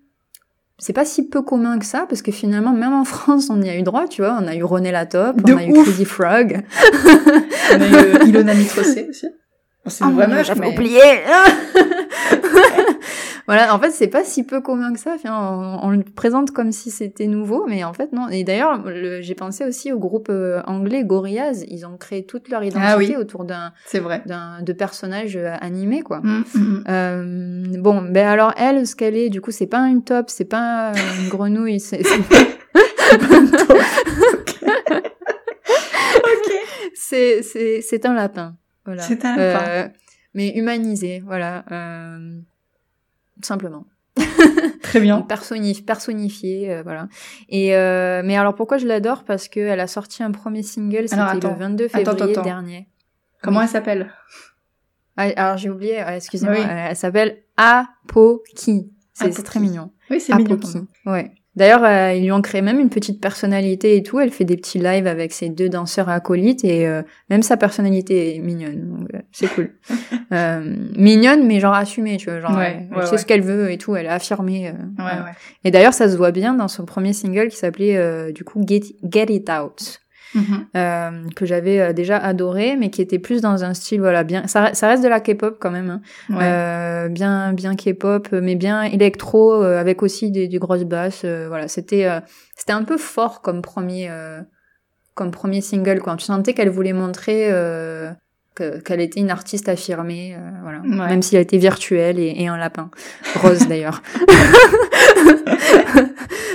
Speaker 2: C'est pas si peu commun que ça, parce que finalement, même en France, on y a eu droit, tu vois. On a eu René Latop, on a eu. Crazy Frog.
Speaker 3: On a eu euh, Ilona Mitrocé aussi. Bon, c'est
Speaker 2: Oh
Speaker 3: meuf,
Speaker 2: j'avais
Speaker 3: mais...
Speaker 2: oublié Voilà, en fait, c'est pas si peu commun que ça. Enfin, on, on le présente comme si c'était nouveau, mais en fait, non. Et d'ailleurs, le- j'ai pensé aussi au groupe euh, anglais Gorillaz. Ils ont créé toute leur identité
Speaker 3: Ah oui.
Speaker 2: autour d'un,
Speaker 3: C'est vrai.
Speaker 2: d'un, de personnages euh, animés, quoi.
Speaker 3: Mm, mm, mm.
Speaker 2: Euh, bon, ben alors elle, ce qu'elle est, du coup, c'est pas une top, c'est pas une grenouille, c'est c'est c'est un lapin, voilà.
Speaker 3: C'est un lapin.
Speaker 2: Euh, mais humanisé, voilà, euh, simplement.
Speaker 3: Très bien.
Speaker 2: Personnif- personnifié, euh, voilà. Et euh, mais alors pourquoi je l'adore? Parce que elle a sorti un premier single, c'était le
Speaker 3: attends.
Speaker 2: 22
Speaker 3: Attends,
Speaker 2: février
Speaker 3: attends.
Speaker 2: dernier.
Speaker 3: Comment
Speaker 2: Oui.
Speaker 3: elle s'appelle?
Speaker 2: Ah, alors j'ai oublié, excusez-moi,
Speaker 3: Oui.
Speaker 2: euh, elle s'appelle Apoki. C'est très mignon.
Speaker 3: Oui, c'est mignon.
Speaker 2: Apoki. Ouais. D'ailleurs, euh, ils lui ont créé même une petite personnalité et tout. Elle fait des petits lives avec ses deux danseurs acolytes et euh, même sa personnalité est mignonne. Euh, c'est cool. euh, mignonne, mais genre assumée, tu vois. Genre,
Speaker 3: Ouais,
Speaker 2: elle,
Speaker 3: ouais,
Speaker 2: elle sait
Speaker 3: ouais.
Speaker 2: ce qu'elle veut et tout. Elle est affirmée. euh,
Speaker 3: Ouais,
Speaker 2: voilà.
Speaker 3: ouais.
Speaker 2: Et d'ailleurs, ça se voit bien dans son premier single qui s'appelait euh, du coup Get, Get It Out.
Speaker 3: Mhm.
Speaker 2: euh, que j'avais euh, déjà adoré, mais qui était plus dans un style voilà bien. Ça, ça reste de la K-pop quand même, hein.
Speaker 3: Ouais.
Speaker 2: Euh, bien bien K-pop, mais bien électro euh, avec aussi des, des grosses basses. voilà, c'était c'était un peu fort comme premier comme premier single quoi. Tu sentais qu'elle voulait montrer euh, que- qu'elle était une artiste affirmée, euh, voilà.
Speaker 3: Ouais.
Speaker 2: Même si elle était virtuelle et, et un lapin rose d'ailleurs.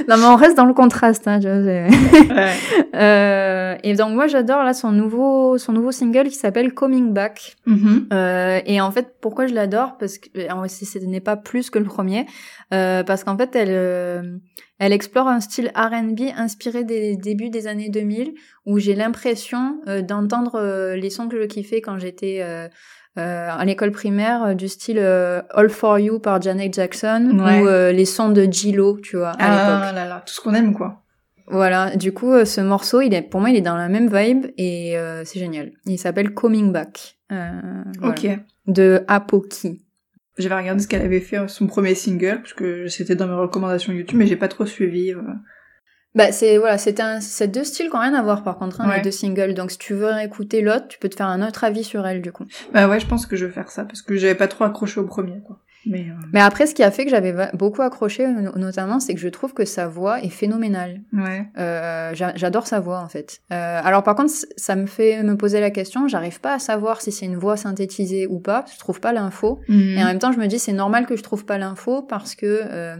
Speaker 2: non mais on reste dans le contraste. Hein,
Speaker 3: Ouais.
Speaker 2: euh, et donc moi j'adore là son nouveau son nouveau single qui s'appelle Coming Back.
Speaker 3: Mhm.
Speaker 2: Euh, et en fait, pourquoi je l'adore? Parce que euh, si ce n'est pas plus que le premier, euh, parce qu'en fait, elle euh, elle explore un style R&B inspiré des débuts des années 2000, où j'ai l'impression euh, d'entendre les sons que je kiffais quand j'étais euh, à l'école primaire, euh, du style euh, All for You par Janet Jackson,
Speaker 3: Ouais.
Speaker 2: ou euh, les sons de J-Lo, tu vois, à l'époque.
Speaker 3: Ah là là, tout ce qu'on aime quoi.
Speaker 2: Voilà, du coup, euh, ce morceau, il est, pour moi, il est dans la même vibe et euh, c'est génial. Il s'appelle Coming Back. Euh, voilà.
Speaker 3: Ok.
Speaker 2: De Apoki.
Speaker 3: J'avais regardé ce qu'elle avait fait son premier single parce que c'était dans mes recommandations YouTube, mais j'ai pas trop suivi.
Speaker 2: Bah c'est voilà, c'est un c'est deux styles qui ont rien à voir par contre, hein,
Speaker 3: Ouais.
Speaker 2: les deux singles. Donc si tu veux écouter l'autre, tu peux te faire un autre avis sur elle du coup.
Speaker 3: Bah ouais, je pense que je vais faire ça parce que j'avais pas trop accroché au premier quoi. Mais euh,
Speaker 2: Mais après, ce qui a fait que j'avais va- beaucoup accroché, no- notamment, c'est que je trouve que sa voix est phénoménale.
Speaker 3: ouais.
Speaker 2: Euh, j'a- J'adore sa voix en fait. Euh, alors par contre, ça me fait me poser la question. J'arrive pas à savoir si c'est une voix synthétisée ou pas. Je trouve pas l'info.
Speaker 3: Mhm.
Speaker 2: Et en même temps, je me dis c'est normal que je trouve pas l'info parce que euh,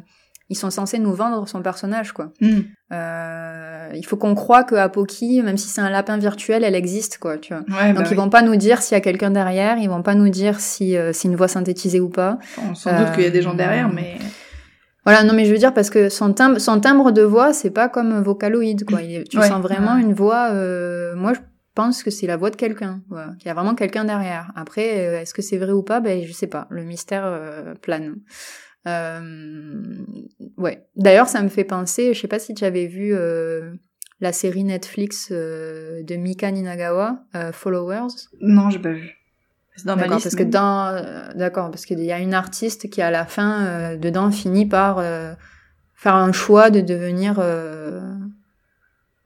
Speaker 2: ils sont censés nous vendre son personnage quoi.
Speaker 3: Mhm.
Speaker 2: Euh, il faut qu'on croit que Apoki, même si c'est un lapin virtuel, elle existe, quoi, tu vois.
Speaker 3: Ouais,
Speaker 2: Donc
Speaker 3: bah
Speaker 2: ils vont pas nous dire s'il y a quelqu'un derrière, ils vont pas nous dire si euh, c'est une voix synthétisée ou pas.
Speaker 3: oui. On s'en doute qu'il y a des gens derrière,
Speaker 2: Euh,
Speaker 3: mais
Speaker 2: Voilà, non mais je veux dire parce que son timbre, son timbre de voix, c'est pas comme Vocaloid, quoi. Il est- tu
Speaker 3: Ouais,
Speaker 2: sens vraiment
Speaker 3: ouais.
Speaker 2: une voix. euh, moi, je pense que c'est la voix de quelqu'un, voilà. qu'il y a vraiment quelqu'un derrière. Après, euh, est-ce que c'est vrai ou pas? Ben, je sais pas. Le mystère euh, plane. Euh, ouais. D'ailleurs, ça me fait penser. Je sais pas si tu avais vu euh, la série Netflix euh, de Mika Ninagawa, euh, Followers.
Speaker 3: non, j'ai pas vu. C'est dans ma
Speaker 2: D'accord,
Speaker 3: liste.
Speaker 2: parce que dans, euh, d'accord, parce qu'il y a une artiste qui à la fin, euh, dedans, finit par euh, faire un choix de devenir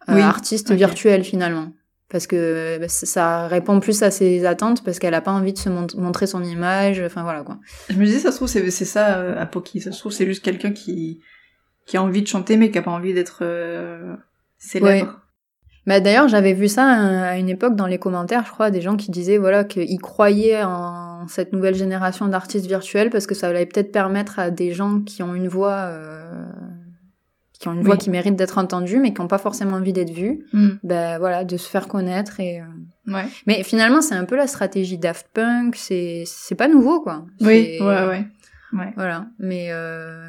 Speaker 3: Oui,
Speaker 2: artiste
Speaker 3: ok.
Speaker 2: virtuel finalement, parce que bah, ça- répond plus à ses attentes, parce qu'elle a pas envie de se mon- montrer son image, enfin voilà quoi.
Speaker 3: Je me disais, ça se trouve, c'est ça, euh, Apoki. Ça se trouve, c'est juste quelqu'un qui, qui a envie de chanter, mais qui a pas envie d'être euh, célèbre.
Speaker 2: Bah d'ailleurs, j'avais vu ça euh, à une époque dans les commentaires, je crois, des gens qui disaient voilà qu'ils croyaient en cette nouvelle génération d'artistes virtuels parce que ça allait peut-être permettre à des gens qui ont une voix euh, qui ont une
Speaker 3: Oui.
Speaker 2: voix qui mérite d'être entendue mais qui n'ont pas forcément envie d'être vues,
Speaker 3: Hmm.
Speaker 2: ben voilà, de se faire connaître et euh,
Speaker 3: Ouais.
Speaker 2: mais finalement, c'est un peu la stratégie Daft Punk, c'est c'est pas nouveau quoi.
Speaker 3: Oui, ouais. Ouais.
Speaker 2: Voilà, mais euh,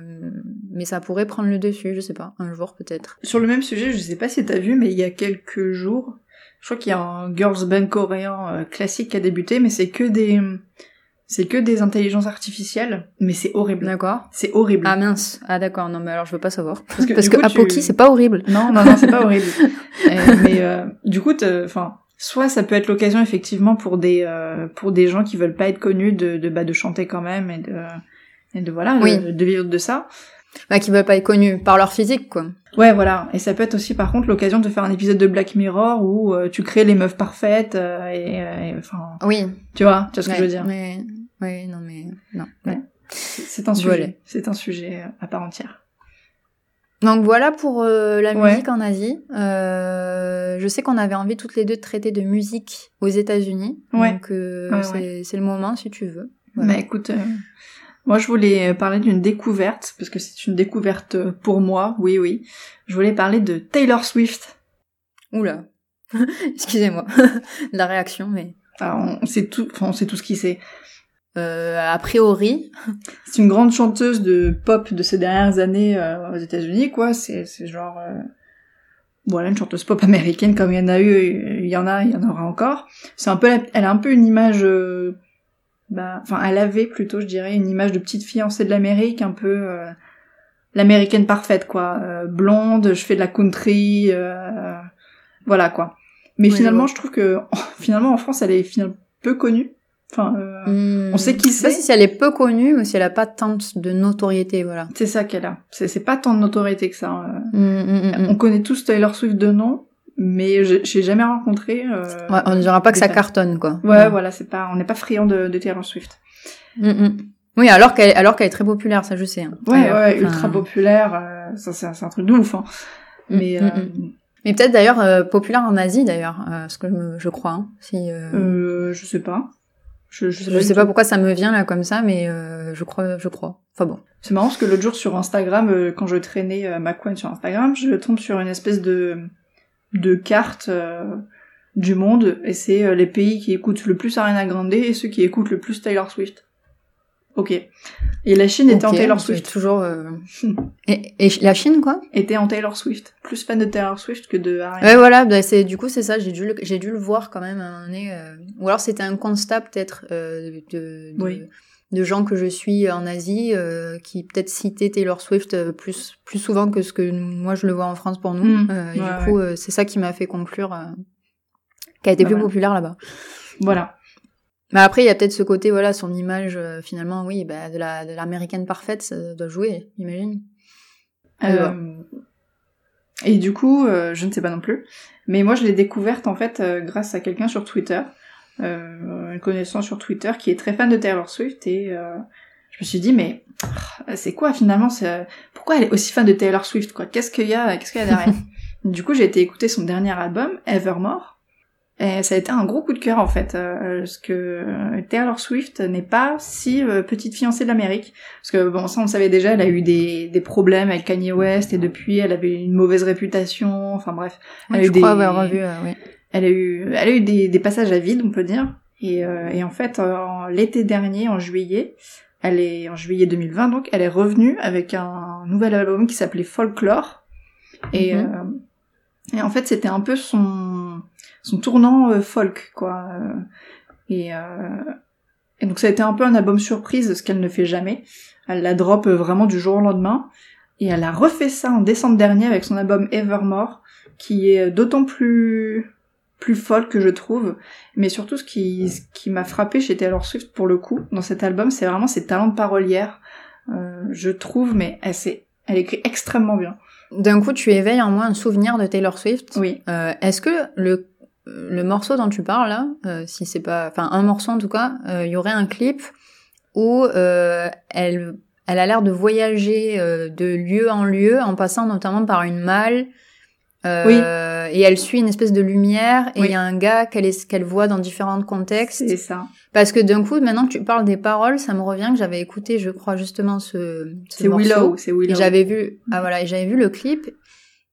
Speaker 2: mais ça pourrait prendre le dessus, je sais pas, un jour peut-être.
Speaker 3: Sur le même sujet, je sais pas si t'as vu, mais il y a quelques jours, je crois qu'il y a un girls band coréen euh, classique qui a débuté, mais c'est que des, c'est que des intelligences artificielles, mais c'est horrible.
Speaker 2: D'accord.
Speaker 3: C'est horrible.
Speaker 2: Ah mince. Ah d'accord. Non mais alors je veux pas savoir.
Speaker 3: parce que,
Speaker 2: Parce que
Speaker 3: coup, tu-
Speaker 2: Apoki c'est pas horrible.
Speaker 3: Non, non, non, c'est pas horrible. Euh, mais euh, du coup, enfin, soit ça peut être l'occasion effectivement pour des euh, pour des gens qui veulent pas être connus de de bah de chanter quand même et de et de voilà
Speaker 2: Oui.
Speaker 3: de, de vivre de ça.
Speaker 2: Bah qui veulent pas être connus par leur physique quoi.
Speaker 3: Ouais, voilà. Et ça peut être aussi par contre l'occasion de faire un épisode de Black Mirror où euh, tu crées les meufs parfaites euh, et euh, et, enfin,
Speaker 2: Oui.
Speaker 3: tu vois, tu vois ce que
Speaker 2: Ouais,
Speaker 3: je veux dire.
Speaker 2: Oui non mais non.
Speaker 3: Ouais. C'est c'est un sujet.
Speaker 2: Voilà.
Speaker 3: C'est un sujet euh, à part entière.
Speaker 2: Donc voilà pour euh, la
Speaker 3: Ouais.
Speaker 2: musique en Asie. Euh, je sais qu'on avait envie toutes les deux de traiter de musique aux États-Unis.
Speaker 3: Ouais.
Speaker 2: Donc euh, c'est le moment si tu veux. Voilà.
Speaker 3: Bah écoute, moi je voulais parler d'une découverte, parce que c'est une découverte pour moi, oui oui. Je voulais parler de Taylor Swift.
Speaker 2: Oula. Excusez-moi. la réaction mais
Speaker 3: Alors, on sait tout, enfin on sait tout ce qui c'est.
Speaker 2: Euh, a priori.
Speaker 3: C'est une grande chanteuse de pop de ces dernières années euh, aux États-Unis, quoi. C'est c'est genre euh, voilà une chanteuse pop américaine comme il y en a eu, il y en a, il y en aura encore. C'est un peu, la- elle a un peu une image, euh, bah, enfin elle avait plutôt, je dirais, une image de petite fiancée de l'Amérique, un peu euh, l'américaine parfaite, quoi. Euh, blonde, je fais de la country, euh, voilà quoi. Mais
Speaker 2: Oui,
Speaker 3: finalement,
Speaker 2: je
Speaker 3: je trouve que finalement en France, elle est finalement peu connue. Enfin, euh,
Speaker 2: Hmm,
Speaker 3: on sait qui
Speaker 2: je sais pas
Speaker 3: c'est.
Speaker 2: si elle est peu connue ou si elle a pas tant de notoriété voilà.
Speaker 3: c'est ça qu'elle a. C'est c'est pas tant de notoriété que ça. hein.
Speaker 2: Hmm, hmm.
Speaker 3: On connaît tous Taylor Swift de nom, mais j'ai jamais rencontré. Euh,
Speaker 2: Ouais, on ne dira pas que ça cartonne, quoi.
Speaker 3: Ouais, voilà, c'est pas, on n'est pas friand de, de Taylor Swift.
Speaker 2: Oui, alors qu'elle alors qu'elle est très populaire, ça je sais. hein.
Speaker 3: Ouais, ouais,
Speaker 2: enfin,
Speaker 3: ultra populaire, euh, ça c'est c'est un truc de ouf. Hein. Mais euh,
Speaker 2: Mais peut-être d'ailleurs euh, populaire en Asie d'ailleurs, euh, ce que je, je crois. hein. Si, euh,
Speaker 3: je sais pas. Je, je sais
Speaker 2: je
Speaker 3: pas,
Speaker 2: sais pourquoi ça me vient là comme ça, mais euh, je crois, je crois. Enfin bon.
Speaker 3: C'est marrant parce que l'autre jour sur Instagram, euh, quand je traînais euh, ma coin sur Instagram, je tombe sur une espèce de de carte euh, du monde et c'est les pays qui écoutent le plus Ariana Grande et ceux qui écoutent le plus Taylor Swift. Ok. Et la Chine était en Taylor Swift.
Speaker 2: Toujours. euh, et, et la Chine quoi?
Speaker 3: Était en Taylor Swift. Plus fan de Taylor Swift que de Ariana.
Speaker 2: Ouais, voilà. bah, c'est du coup c'est ça. J'ai dû le, j'ai dû le voir quand même à un moment euh, Ou alors c'était un constat peut-être euh, de, de,
Speaker 3: Oui.
Speaker 2: de gens que je suis en Asie euh, qui peut-être citaient Taylor Swift plus plus souvent que ce que moi je le vois en France pour nous.
Speaker 3: Mm.
Speaker 2: Euh,
Speaker 3: Ouais,
Speaker 2: du coup c'est ça qui m'a fait conclure qu'elle était
Speaker 3: Bah,
Speaker 2: plus
Speaker 3: voilà.
Speaker 2: populaire là-bas.
Speaker 3: Voilà.
Speaker 2: Mais après, il y a peut-être ce côté, voilà, son image, euh, finalement, oui, bah, de la de l'américaine parfaite, ça doit jouer, j'imagine.
Speaker 3: Euh, et du coup, euh, je ne sais pas non plus. Mais moi, je l'ai découverte en fait euh, grâce à quelqu'un sur Twitter, euh, une connaissance sur Twitter qui est très fan de Taylor Swift et euh, je me suis dit mais ah, c'est quoi finalement c'est- Pourquoi elle est aussi fan de Taylor Swift quoi? Qu'est-ce qu'il y a Qu'est-ce qu'il y a derrière? Du coup, j'ai été écouter son dernier album, Evermore. Et ça a été un gros coup de cœur en fait, euh, parce que Taylor Swift n'est pas si euh, petite fiancée de l'Amérique. Parce que bon, ça on le savait déjà, elle a eu des, des problèmes avec Kanye West et depuis elle avait une mauvaise réputation. Enfin bref, elle a eu
Speaker 2: je
Speaker 3: des,
Speaker 2: crois avoir revu, euh, oui.
Speaker 3: elle a eu, elle a eu des, des passages à vide, on peut dire. Et, euh, et en fait, euh, l'été dernier, en juillet, elle est en juillet 2020, donc elle est revenue avec un nouvel album qui s'appelait Folklore. Et, euh, et en fait, c'était un peu son son tournant euh, folk, quoi. Euh, Et, euh, et donc ça a été un peu un album surprise, ce qu'elle ne fait jamais. Elle la drop vraiment du jour au lendemain. Et elle a refait ça en décembre dernier avec son album Evermore, qui est d'autant plus plus folk que je trouve. Mais surtout, ce qui, ce qui m'a frappé chez Taylor Swift pour le coup, dans cet album, c'est vraiment ses talents de parolière. Euh, je trouve, mais elle, sait- elle écrit extrêmement bien.
Speaker 2: D'un coup, tu éveilles en moi un souvenir de Taylor Swift.
Speaker 3: Oui.
Speaker 2: Euh, Est-ce que le le morceau dont tu parles là, euh, si c'est pas, enfin un morceau en tout cas, euh, il y aurait un clip où euh, elle elle a l'air de voyager de lieu en lieu en passant notamment par une malle. Euh, Et elle suit une espèce de lumière et il
Speaker 3: Oui.
Speaker 2: y a un gars qu'elle voit dans différents contextes.
Speaker 3: C'est ça.
Speaker 2: Parce que d'un coup, maintenant que tu parles des paroles, ça me revient que j'avais écouté, je crois justement ce, ce
Speaker 3: C'est. Willow, c'est
Speaker 2: Et
Speaker 3: Willow.
Speaker 2: j'avais vu, ah voilà, et j'avais vu le clip.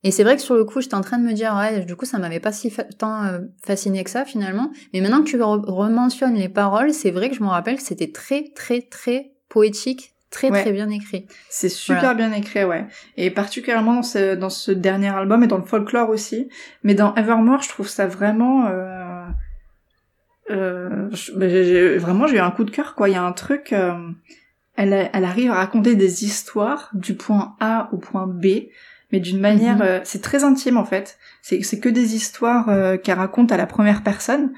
Speaker 2: Et c'est vrai que sur le coup, j'étais en train de me dire, ouais, du coup, ça m'avait pas si fa- tant euh, fasciné que ça finalement. Mais maintenant que tu re- rementionnes les paroles, c'est vrai que je me rappelle que c'était très, très, très poétique, très,
Speaker 3: Ouais.
Speaker 2: très bien écrit.
Speaker 3: C'est super
Speaker 2: Voilà.
Speaker 3: bien écrit, ouais. Et particulièrement dans ce, dans ce dernier album et dans le folklore aussi. Mais dans Evermore, je trouve ça vraiment... Euh, euh, je- vraiment, j'ai eu un coup de cœur, quoi. Il y a un truc... euh, elle, elle arrive à raconter des histoires du point A au point B, mais d'une manière...
Speaker 2: Mhm.
Speaker 3: euh, c'est très intime, en fait. C'est c'est que des histoires euh, qu'elle raconte à la première personne.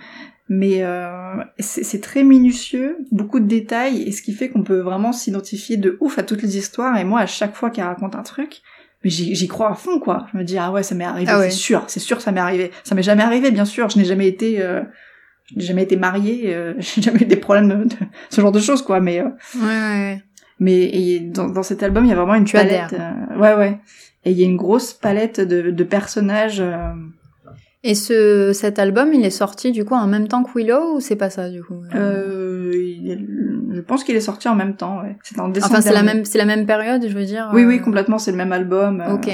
Speaker 3: Mais euh, c'est très minutieux, beaucoup de détails, et ce qui fait qu'on peut vraiment s'identifier de ouf à toutes les histoires. Et moi, à chaque fois qu'elle raconte un truc, mais j'y crois à fond, quoi. Je me dis ah ouais, ça m'est arrivé,
Speaker 2: Ah ouais.
Speaker 3: c'est sûr, c'est sûr, ça m'est arrivé. Ça m'est jamais arrivé, bien sûr. Je n'ai jamais été, je n'ai jamais été mariée, euh, j'ai jamais eu des problèmes de, de- ce genre de choses, quoi. Mais euh,
Speaker 2: Ouais, ouais, ouais.
Speaker 3: mais et dans, dans cet album, il y a vraiment une palette. euh, ouais, ouais. Et il y a une grosse palette de, de personnages. euh,
Speaker 2: Et ce, cet album, il est sorti du coup en même temps que Willow ou c'est pas ça du coup?
Speaker 3: Euh, il est- je pense qu'il est sorti en même temps. Ouais. C'était en décembre.
Speaker 2: Enfin, c'est la même, c'est la même période, je veux dire.
Speaker 3: Oui,
Speaker 2: euh,
Speaker 3: oui, complètement, c'est le même album. euh,
Speaker 2: Ok.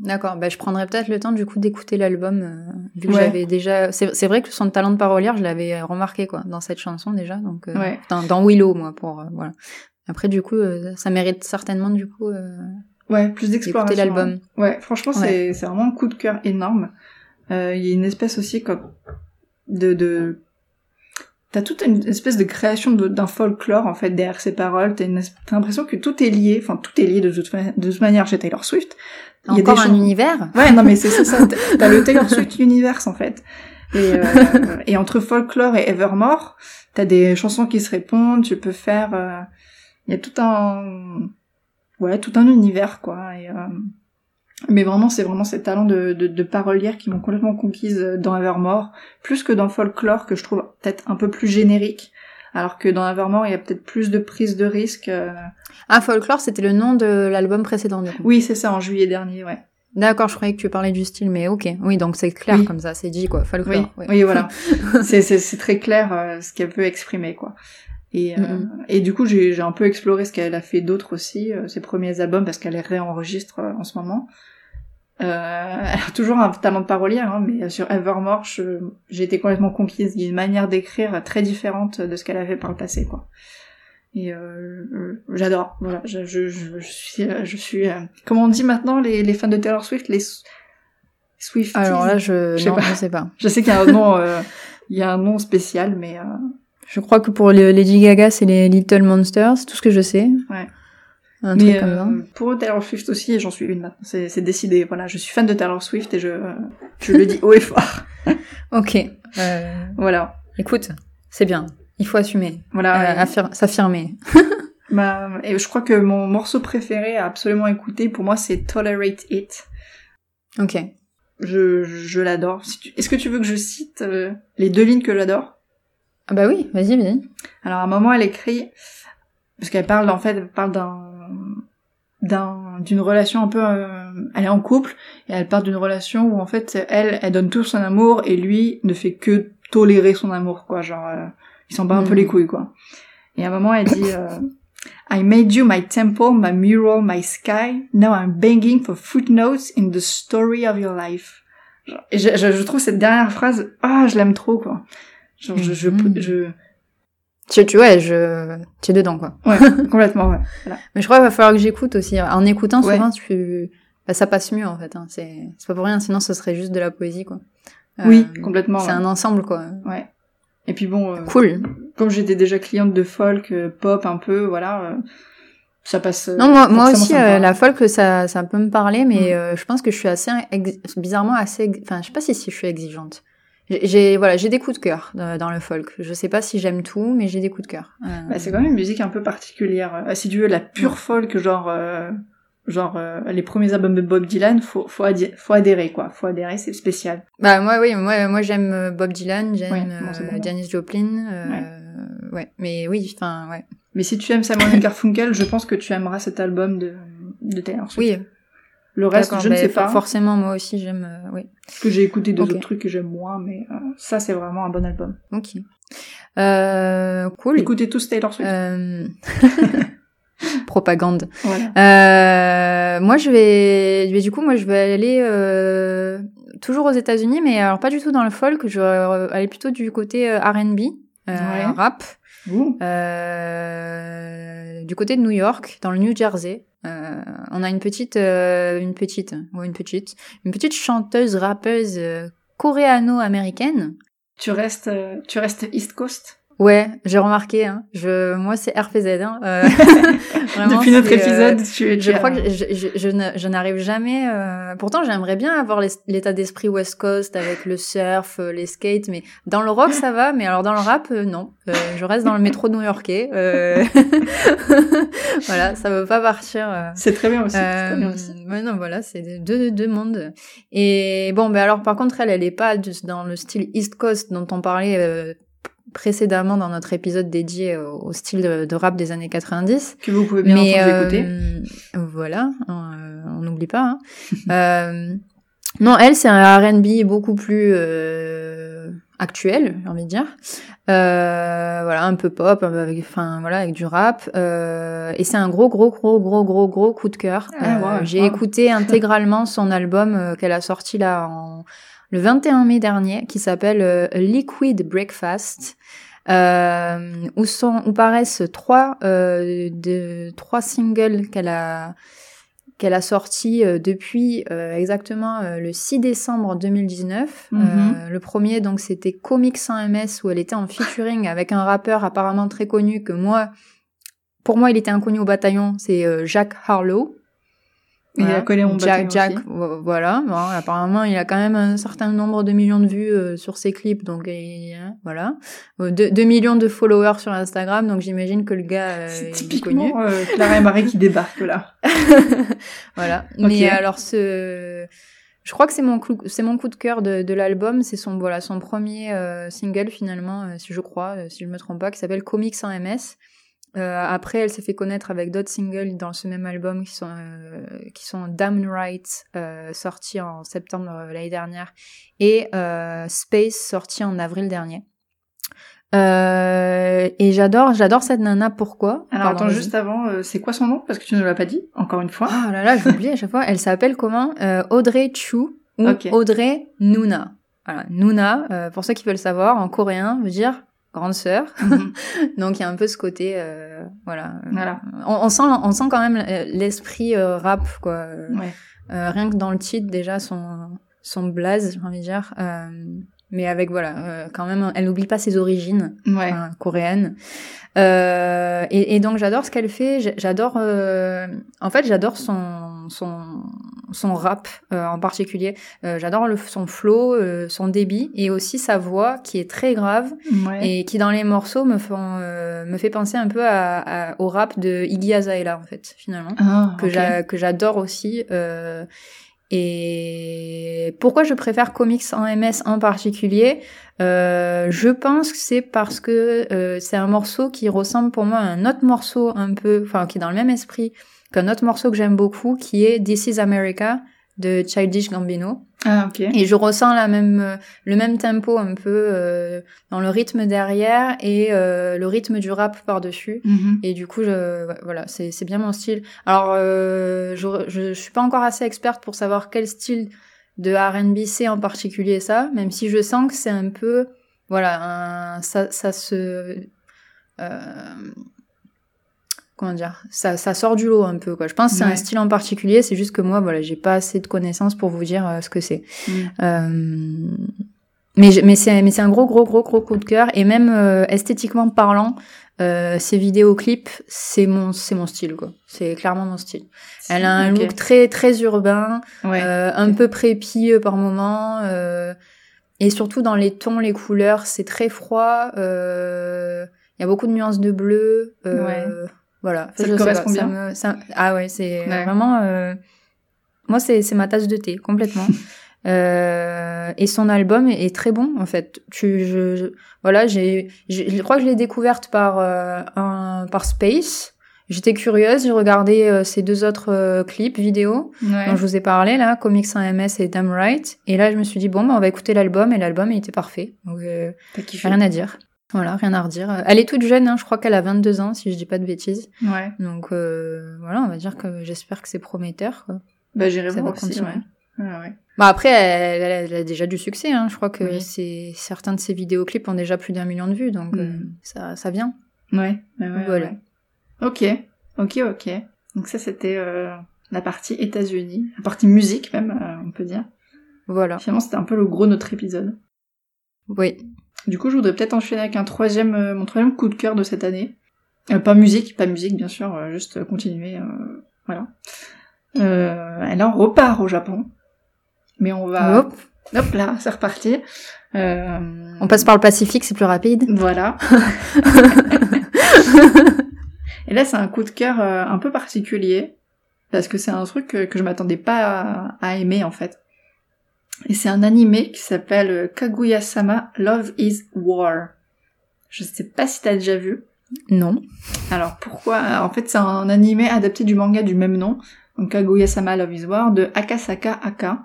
Speaker 2: D'accord, bah, je prendrais peut-être le temps du coup d'écouter l'album, euh, vu que
Speaker 3: Ouais.
Speaker 2: j'avais déjà... C'est c'est vrai que son talent de parolière, je l'avais remarqué quoi, dans cette chanson déjà, donc euh,
Speaker 3: Ouais.
Speaker 2: dans, dans Willow, moi, pour... euh, voilà. Après, du coup, euh, ça mérite certainement du coup euh,
Speaker 3: Ouais, plus d'exploration.
Speaker 2: l'album.
Speaker 3: hein. Ouais, franchement, c'est c'est vraiment un coup de cœur énorme. Euh, Il y a une espèce aussi comme de de T'as toute une espèce de création d'un folklore en fait derrière ces paroles. T'as une l'impression que tout est lié. Enfin, tout est lié de toute, de toute manière chez Taylor Swift. Il y a
Speaker 2: Encore
Speaker 3: des
Speaker 2: un
Speaker 3: chans-
Speaker 2: univers
Speaker 3: Ouais, non mais c'est ça. T'as- T'as le Taylor Swift universe en fait. Et, euh, et entre folklore et Evermore, t'as des chansons qui se répondent. Tu peux faire. euh, Il y a tout un, ouais, tout un univers quoi. Et, euh, Mais vraiment, c'est vraiment ces talents de, de, de parolière qui m'ont complètement conquise dans Evermore, plus que dans Folklore, que je trouve peut-être un peu plus générique. Alors que dans Evermore, il y a peut-être plus de prise de risque. euh.
Speaker 2: Ah, Folklore, c'était le nom de l'album précédent.
Speaker 3: Oui, c'est ça, en juillet dernier, ouais.
Speaker 2: D'accord, je croyais que tu parlais du style, mais ok. Oui, donc c'est clair
Speaker 3: Oui.
Speaker 2: comme ça, c'est dit quoi. Folklore.
Speaker 3: Oui,
Speaker 2: ouais.
Speaker 3: oui, voilà. c'est, très clair euh, ce qu'elle peut exprimer, quoi. Et, euh,
Speaker 2: Mhm.
Speaker 3: et du coup, j'ai, un peu exploré ce qu'elle a fait d'autre aussi, euh, ses premiers albums, parce qu'elle les réenregistre euh, en ce moment. Euh, elle a toujours un talent de parolière, hein, mais sur Evermore, j'ai été complètement conquise. Il y a une manière d'écrire très différente de ce qu'elle avait par le passé, quoi. Et j'adore. Voilà, je, je, je, je suis, je suis. euh, comment on dit maintenant les, les fans de Taylor Swift, les Swifties?
Speaker 2: Alors là, je,
Speaker 3: sais pas.
Speaker 2: je sais pas.
Speaker 3: Je sais qu'il y a un nom, euh, il y a un nom spécial, mais euh,
Speaker 2: Je crois que pour le Lady Gaga, c'est les Little Monsters, c'est tout ce que je sais.
Speaker 3: Ouais.
Speaker 2: Un
Speaker 3: mais
Speaker 2: truc comme
Speaker 3: euh,
Speaker 2: ça.
Speaker 3: pour Taylor Swift aussi, j'en suis une maintenant. C'est, décidé. Voilà, je suis fan de Taylor Swift et je, je le dis haut et fort.
Speaker 2: Ok. Euh,
Speaker 3: Voilà,
Speaker 2: écoute, c'est bien. Il faut assumer,
Speaker 3: voilà.
Speaker 2: euh, s'affirmer.
Speaker 3: ma- et je crois que mon morceau préféré à absolument écouter pour moi, c'est Tolerate It.
Speaker 2: Ok.
Speaker 3: Je, je l'adore. Si Est-ce que tu veux que je cite euh, les deux lignes que j'adore?
Speaker 2: Ah bah oui, vas-y, vas-y.
Speaker 3: Alors à un moment, elle écrit parce qu'elle parle en fait, elle parle d'un d'un d'une relation un peu euh, elle est en couple et elle parle d'une relation où en fait elle elle donne tout son amour et lui ne fait que tolérer son amour quoi genre euh, il s'en bat un peu
Speaker 2: Mhm.
Speaker 3: les couilles quoi. Et à un moment elle dit euh, I made you my temple, my mural, my sky. Now I'm begging for footnotes in the story of your life. Genre, et je, je, je trouve cette dernière phrase, ah, je l'aime trop, quoi. Genre, je, je,
Speaker 2: Mhm.
Speaker 3: je,
Speaker 2: Tu, tu ouais, je, tu es dedans quoi.
Speaker 3: ouais, complètement, ouais.
Speaker 2: Mais je crois qu'il va falloir que j'écoute aussi. En écoutant,
Speaker 3: Ouais.
Speaker 2: souvent, tu, bah, ça passe mieux en fait. Hein. C'est, c'est pas pour rien. Sinon, ce serait juste de la poésie quoi. Euh,
Speaker 3: Oui, complètement.
Speaker 2: C'est
Speaker 3: ouais.
Speaker 2: un ensemble quoi.
Speaker 3: Ouais. Et puis bon, euh,
Speaker 2: Cool.
Speaker 3: comme j'étais déjà cliente de folk, euh, pop un peu, voilà, ça passe.
Speaker 2: Non, moi, moi aussi, euh, la folk, ça, ça peut me parler, mais
Speaker 3: Mm.
Speaker 2: euh, je pense que je suis assez, ex- bizarrement assez, ex- enfin, je sais pas si, si je suis exigeante. J'ai- voilà, j'ai des coups de cœur dans, le folk. Je sais pas si j'aime tout, mais j'ai des coups de cœur. Euh,
Speaker 3: Bah, c'est quand même une musique un peu particulière. Si tu veux la pure folk, genre, euh, genre euh, les premiers albums de Bob Dylan, faut, faut, adhi- faut adhérer, quoi. Faut adhérer, c'est spécial.
Speaker 2: Bah moi oui, moi moi j'aime euh, Bob Dylan, j'aime
Speaker 3: Ouais, bon,
Speaker 2: euh,
Speaker 3: bon.
Speaker 2: Janis Joplin, euh, ouais. mais oui, enfin ouais.
Speaker 3: Mais si tu aimes Simon Garfunkel, je pense que tu aimeras cet album de, de Taylor Swift.
Speaker 2: Oui,
Speaker 3: Le reste, je ne
Speaker 2: mais
Speaker 3: sais pas.
Speaker 2: Forcément, moi aussi j'aime, euh, oui.
Speaker 3: Parce que j'ai écouté deux
Speaker 2: Ok.
Speaker 3: autres trucs que j'aime moins, mais euh, ça, c'est vraiment un bon album.
Speaker 2: Ok. Euh, cool.
Speaker 3: Écoutez tous Taylor Swift.
Speaker 2: Euh... Propagande.
Speaker 3: Voilà.
Speaker 2: Euh, moi, je vais, je vais- du coup, moi, je vais aller euh, toujours aux États-Unis, mais alors pas du tout dans le folk. Je vais aller plutôt du côté R&B, euh,
Speaker 3: Ouais.
Speaker 2: rap, euh, du côté de New York, dans le New Jersey. Euh, on a une petite, euh, une petite, ouais, une petite, une petite chanteuse rappeuse euh, coréano-américaine.
Speaker 3: Tu restes, euh, tu restes East Coast?
Speaker 2: Ouais, j'ai remarqué. Hein. Je, moi, c'est RPZ. Hein. Euh, vraiment,
Speaker 3: Depuis notre
Speaker 2: euh,
Speaker 3: épisode, tu es.
Speaker 2: Je crois que je, je, je n'arrive jamais. euh, Pourtant, j'aimerais bien avoir l'état d'esprit West Coast avec le surf, euh, les skates, mais dans le rock ça va, mais alors dans le rap, euh, non. Euh, je reste dans le métro new-yorkais. euh. voilà, ça veut pas partir.
Speaker 3: C'est très bien aussi. très bien aussi.
Speaker 2: ouais, non, voilà, c'est deux, deux mondes. Et bon, ben alors, par contre, elle, elle est pas dans le style East Coast dont on parlait euh, précédemment dans notre épisode dédié au, au style de, de rap des années 90.
Speaker 3: Que vous pouvez bien
Speaker 2: Mais
Speaker 3: entendu
Speaker 2: euh,
Speaker 3: écouter.
Speaker 2: voilà, euh, on n'oublie pas. hein. Euh, non, elle, c'est un R&B beaucoup plus euh, actuel, j'ai envie de dire. Voilà, un peu pop, avec, enfin voilà, avec du rap. Et c'est un gros, gros, gros, gros, gros, gros coup de cœur.
Speaker 3: Ah,
Speaker 2: J'ai écouté intégralement son album qu'elle a sorti là en le 21 mai dernier, qui s'appelle euh, Liquid Breakfast. Euh, où sont où paraissent trois euh, de trois singles qu'elle a qu'elle a sortis depuis exactement le 6 décembre 2019.
Speaker 3: Mhm.
Speaker 2: Le premier donc c'était Comics sans MS où elle était en featuring avec un rappeur apparemment très connu que moi pour moi il était inconnu au bataillon, c'est euh, Jack
Speaker 3: Il a collé mon
Speaker 2: Jack, Jack,
Speaker 3: aussi.
Speaker 2: voilà. Bon, apparemment, il a quand même un certain nombre de millions de vues euh, sur ses clips, donc hein, voilà. Euh, deux, deux millions de followers sur Instagram, donc j'imagine que le gars euh,
Speaker 3: C'est
Speaker 2: il est connu.
Speaker 3: typiquement euh, Clara et Marie qui débarquent là.
Speaker 2: voilà. Mais alors ce, je crois que c'est mon coup, c'est mon coup de cœur de, de l'album. C'est son voilà son premier euh, single finalement, euh, si je crois, euh, si je me trompe pas, qui s'appelle Comics en MS. Euh, après, elle s'est fait connaître avec d'autres singles dans ce même album qui sont euh, qui sont Damn Right euh, sorti en septembre euh, l'année dernière et euh, Space sorti en avril dernier. Euh, et j'adore, j'adore cette nana. Pourquoi?
Speaker 3: Alors
Speaker 2: Pardon,
Speaker 3: attends, juste avant, euh, c'est quoi son nom? Parce que tu ne l'as pas dit, encore une fois.
Speaker 2: Oh là là, j'oublie à chaque fois. Elle s'appelle comment? Euh, Audrey Chu ou. Audrey Nuna. Voilà, Nuna, euh, pour ceux qui veulent savoir, en coréen veut dire grande sœur.
Speaker 3: Mhm.
Speaker 2: Donc il y a un peu ce côté, euh, voilà.
Speaker 3: Voilà.
Speaker 2: On, on sent, on sent quand même l'esprit euh, rap, quoi. Euh,
Speaker 3: ouais.
Speaker 2: euh, rien que dans le titre déjà, son son blaze, j'ai envie de dire. Euh, mais avec voilà, euh, quand même, elle n'oublie pas ses origines
Speaker 3: Ouais.
Speaker 2: enfin, coréenne. Euh, et, et donc j'adore ce qu'elle fait. J'adore, euh, en fait, j'adore son son son rap euh, en particulier. Euh, j'adore son flow, euh, son débit et aussi sa voix qui est très grave
Speaker 3: Ouais.
Speaker 2: et qui dans les morceaux me font me fait penser un peu à, à- au rap de Iggy Azalea en fait finalement
Speaker 3: Ah,
Speaker 2: que j'adore aussi. et pourquoi je préfère Comics en MS en particulier Euh, Je pense que c'est parce que euh, c'est un morceau qui ressemble pour moi à un autre morceau un peu, enfin qui est dans le même esprit qu'un autre morceau que j'aime beaucoup, qui est This Is America de Childish Gambino.
Speaker 3: Ah, ok.
Speaker 2: Et je ressens la même, euh, le même tempo un peu euh, dans le rythme derrière et euh, le rythme du rap par-dessus.
Speaker 3: Mhm.
Speaker 2: Et du coup, je, voilà, c'est c'est bien mon style. Alors, euh, je, je, je suis pas encore assez experte pour savoir quel style de R&B c'est en particulier ça, même si je sens que c'est un peu, voilà, un, ça, ça se, comment dire, ça, ça sort du lot un peu quoi. Je pense que c'est
Speaker 3: Ouais.
Speaker 2: un style en particulier, c'est juste que moi, voilà, j'ai pas assez de connaissances pour vous dire euh, ce que c'est.
Speaker 3: Mhm.
Speaker 2: Euh, mais mais c'est mais c'est un gros gros gros gros coup de cœur et même euh, esthétiquement parlant, euh, ces vidéoclips c'est mon c'est mon style quoi. C'est clairement mon style. Elle a un
Speaker 3: Ok.
Speaker 2: look très très urbain,
Speaker 3: Ouais.
Speaker 2: euh, un peu prépi par moment euh, et surtout dans les tons, les couleurs, c'est très froid. euh, Il y a beaucoup de nuances de bleu. euh,
Speaker 3: Ouais.
Speaker 2: Voilà.
Speaker 3: Ça te correspond
Speaker 2: ça
Speaker 3: bien
Speaker 2: me- ça- ah ouais, c'est
Speaker 3: Ouais.
Speaker 2: vraiment. euh, Moi, c'est c'est ma tasse de thé complètement. Euh, et son album est, est très bon en fait. Tu, je, je- voilà, j'ai, je crois que je l'ai découverte par euh, un, par Space. J'étais curieuse, j'ai regardé euh, ces deux autres euh, clips vidéo
Speaker 3: Ouais.
Speaker 2: dont je vous ai parlé là, Comics en MS et Damn Right. Et là, je me suis dit bon, bah, on va écouter l'album et l'album il était parfait. Donc euh,
Speaker 3: kiffé.
Speaker 2: rien à dire. Voilà, rien à redire. Elle est toute jeune, hein, je crois qu'elle a 22 ans si je dis pas de bêtises.
Speaker 3: Ouais.
Speaker 2: Donc euh, voilà, on va dire que j'espère que c'est prometteur. Quoi.
Speaker 3: Bah, j'irai voir aussi, ouais.
Speaker 2: Bah après, elle, elle- elle a déjà du succès. Hein. Je crois que
Speaker 3: Oui.
Speaker 2: c'est certains de ses vidéoclips ont déjà plus d'un million de vues, donc euh,
Speaker 3: Mm.
Speaker 2: ça, ça vient.
Speaker 3: Ouais, ouais, ouais,
Speaker 2: Voilà.
Speaker 3: Ok, ok, ok. Donc ça, c'était euh, la partie États-Unis, la partie musique même, on peut dire.
Speaker 2: Voilà.
Speaker 3: Finalement, c'était un peu le gros de notre épisode.
Speaker 2: Oui.
Speaker 3: Du coup, je voudrais peut-être enchaîner avec un troisième, euh, mon troisième coup de cœur de cette année. Euh, pas musique, pas musique, bien sûr, euh, juste continuer, euh, voilà. Euh, et là, on repart au Japon. Mais on va...
Speaker 2: Hop,
Speaker 3: Hop là, c'est reparti. Euh,
Speaker 2: on passe par le Pacifique, c'est plus rapide.
Speaker 3: Voilà. Et là, c'est un coup de cœur un peu particulier, parce que c'est un truc que, que je m'attendais pas à, à aimer, en fait. Et c'est un animé qui s'appelle euh, Kaguya-sama Love is War. Je sais pas si t'as déjà vu.
Speaker 2: Non.
Speaker 3: Alors pourquoi En fait, c'est un animé adapté du manga du même nom, donc Kaguya-sama Love is War, de Akasaka Aka.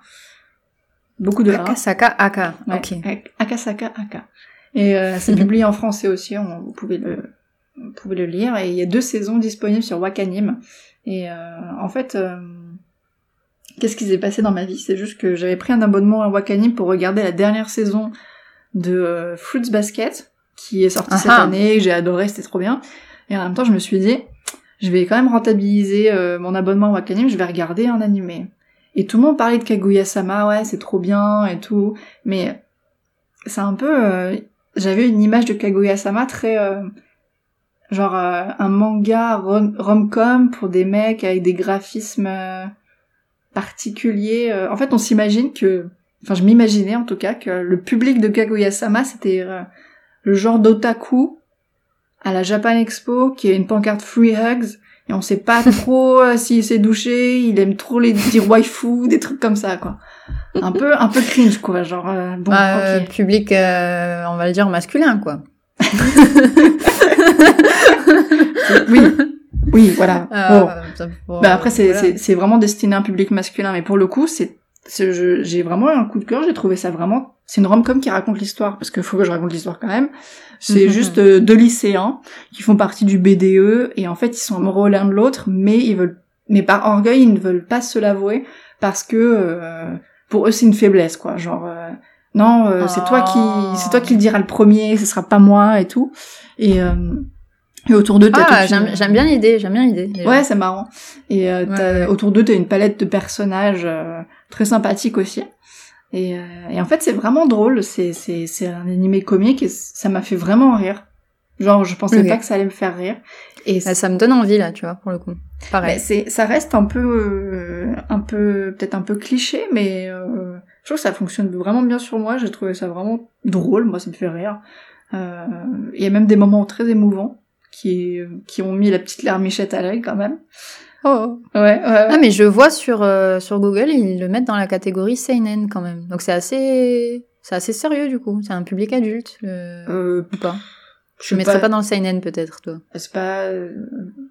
Speaker 3: Beaucoup de A.
Speaker 2: Akasaka Aka.
Speaker 3: Ouais,
Speaker 2: Ok.
Speaker 3: Ak- Akasaka Aka. Et euh, c'est publié en français aussi, on, vous, pouvez le, vous pouvez le lire. Et il y a deux saisons disponibles sur Wakanim. Et euh, en fait, euh, qu'est-ce qui s'est passé dans ma vie C'est juste que j'avais pris un abonnement à Wakanim pour regarder la dernière saison de euh, Fruits Basket, qui est sortie cette
Speaker 2: Ah ah.
Speaker 3: année, j'ai adoré, c'était trop bien. Et en même temps, je me suis dit, je vais quand même rentabiliser euh, mon abonnement à Wakanim, je vais regarder un animé. Et tout le monde parlait de Kaguya-sama, ouais, c'est trop bien et tout. Mais c'est un peu... euh, J'avais une image de Kaguya-sama très... euh, genre un manga rom- rom-com pour des mecs avec des graphismes... particulier. euh, En fait, on s'imagine que, enfin, je m'imaginais en tout cas que le public de Kaguya-sama c'était euh, le genre d'otaku à la Japan Expo qui a une pancarte Free Hugs et on sait pas trop euh, s'il s'est douché, il aime trop les dire waifu, des trucs comme ça quoi. Un peu, un peu cringe quoi, genre euh, bon,
Speaker 2: Euh,
Speaker 3: ok.
Speaker 2: Public, euh, on va le dire masculin, quoi.
Speaker 3: Oui, oui, voilà.
Speaker 2: Euh,
Speaker 3: bon, Bah après c'est
Speaker 2: voilà.
Speaker 3: vraiment destiné à un public masculin mais pour le coup c'est j'ai vraiment un coup de cœur j'ai trouvé ça vraiment c'est une rom-com qui raconte l'histoire parce qu'il faut que je raconte l'histoire quand même c'est
Speaker 2: Mhm.
Speaker 3: juste euh, deux lycéens qui font partie du BDE et en fait ils sont amoureux l'un de l'autre mais ils veulent mais par orgueil ils ne veulent pas se l'avouer parce que euh, pour eux c'est une faiblesse quoi genre euh, non euh, c'est toi qui
Speaker 2: Oh.
Speaker 3: c'est toi qui le diras le premier ce sera pas moi et tout et euh, et autour d'eux t'as
Speaker 2: Ah,
Speaker 3: une-
Speaker 2: j'aime bien l'idée, j'aime bien l'idée.
Speaker 3: Ouais, c'est marrant. Et euh,
Speaker 2: Ouais, ouais.
Speaker 3: autour d'eux, t'as une palette de personnages euh, très sympathiques aussi. Et, euh, et en fait, c'est vraiment drôle. C'est c'est c'est un animé comique et ça m'a fait vraiment rire. Genre, je pensais pas que ça allait me faire rire. Et
Speaker 2: Ah, ça me donne envie, là, tu vois, pour le coup. Pareil.
Speaker 3: c'est ça reste un peu euh, un peu peut-être un peu cliché, mais je trouve que ça fonctionne vraiment bien sur moi. J'ai trouvé ça vraiment drôle. Moi, ça me fait rire. Il y a même des moments très émouvants qui qui ont mis la petite larmichette à l'œil quand même.
Speaker 2: Oh.
Speaker 3: Ouais, ouais, ouais.
Speaker 2: Ah, mais je vois sur, euh, sur Google, ils le mettent dans la catégorie Seinen quand même. Donc c'est assez, c'est assez sérieux du coup. C'est un public adulte, le...
Speaker 3: Euh,
Speaker 2: ou pas
Speaker 3: je
Speaker 2: ne mettrais
Speaker 3: pas-
Speaker 2: pas dans le Seinen peut-être, toi?
Speaker 3: c'est pas euh,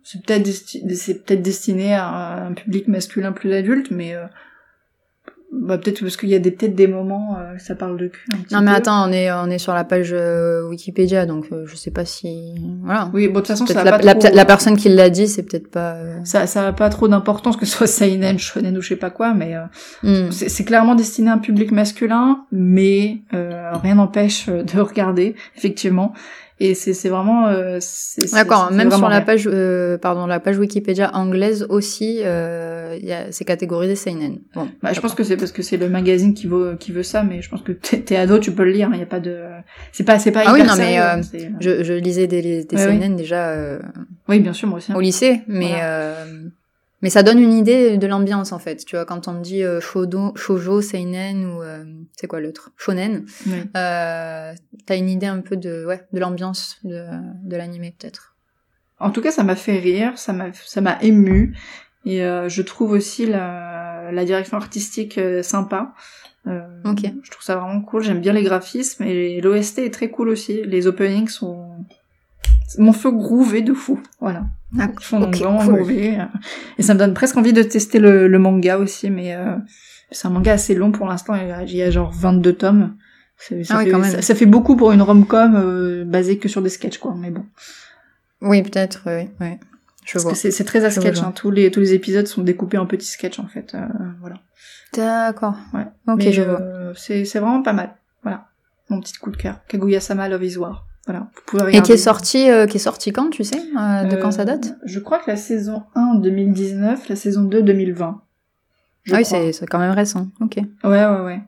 Speaker 3: c'est peut-être desti- c'est peut-être destiné à un public masculin plus adulte mais euh, bah peut-être parce qu'il y a des peut-être des moments euh, ça parle de cul un petit
Speaker 2: Non mais
Speaker 3: peu.
Speaker 2: attends, on est, on est sur la page euh, Wikipédia, donc euh, je sais pas si... Voilà.
Speaker 3: oui bon de toute façon ça a
Speaker 2: la,
Speaker 3: pas
Speaker 2: la,
Speaker 3: trop,
Speaker 2: la personne qui l'a dit, c'est peut-être pas... euh,
Speaker 3: ça ça a pas trop d'importance que ce soit seinen shonen ou je sais pas quoi mais euh,
Speaker 2: hmm.
Speaker 3: c'est clairement destiné à un public masculin mais euh, rien n'empêche de regarder effectivement et c'est c'est vraiment euh,
Speaker 2: D'accord, même sur la page, euh, pardon, la page Wikipédia anglaise aussi, euh, c'est catégorisé seinen. Bon,
Speaker 3: Bah, je pense que c'est parce que c'est le magazine qui veut qui veut ça, mais je pense que t'es ado, tu peux le lire. Il y a pas de, c'est pas c'est pas
Speaker 2: Ah oui, non, mais,
Speaker 3: sérieux,
Speaker 2: euh,
Speaker 3: hein, c'est-
Speaker 2: je, je lisais des, des
Speaker 3: Ouais,
Speaker 2: seinen déjà euh,
Speaker 3: Oui, bien sûr, moi aussi. hein.
Speaker 2: au lycée, mais
Speaker 3: Voilà.
Speaker 2: Mais ça donne une idée de l'ambiance en fait. Tu vois, quand on me dit euh, shodo, shoujo, seinen ou euh, c'est quoi l'autre, shonen,
Speaker 3: Oui.
Speaker 2: euh, t'as une idée un peu de ouais de l'ambiance de, de l'animé peut-être.
Speaker 3: En tout cas, ça m'a fait rire, ça m'a ça m'a ému, et euh, je trouve aussi la la direction artistique euh, sympa. Euh,
Speaker 2: Ok.
Speaker 3: Je trouve ça vraiment cool. J'aime bien les graphismes et l'OST est très cool aussi. Les openings sont mon feu groové de fou. Voilà.
Speaker 2: Ah,
Speaker 3: Ils font
Speaker 2: ok,
Speaker 3: vraiment
Speaker 2: cool.
Speaker 3: groover. Et ça me donne presque envie de tester le, le manga aussi, mais euh, c'est un manga assez long pour l'instant. Il y a- genre 22 tomes. Ça,
Speaker 2: Ah oui,
Speaker 3: fait,
Speaker 2: quand même.
Speaker 3: ça, ça fait beaucoup pour une rom-com euh, basée que sur des sketchs, quoi. Mais bon,
Speaker 2: Oui, peut-être, oui, oui. Je
Speaker 3: parce
Speaker 2: vois.
Speaker 3: c'est très à
Speaker 2: Je
Speaker 3: sketch. Hein. Tous les tous les épisodes sont découpés en petits sketchs en fait. Euh, voilà.
Speaker 2: D'accord.
Speaker 3: Ouais.
Speaker 2: Ok,
Speaker 3: Mais,
Speaker 2: je vois.
Speaker 3: euh, C'est c'est vraiment pas mal. Voilà. Mon petit coup de cœur. Kaguya-sama Love is War. Voilà. Vous pouvez
Speaker 2: Et qui est sorti, euh, qui est sorti quand, tu sais, euh, de quand ça
Speaker 3: Euh,
Speaker 2: date?
Speaker 3: Je crois que la saison 1 2019, la saison 2 2020. Je
Speaker 2: Ah oui, c'est quand même récent. Ok.
Speaker 3: Ouais, ouais, ouais.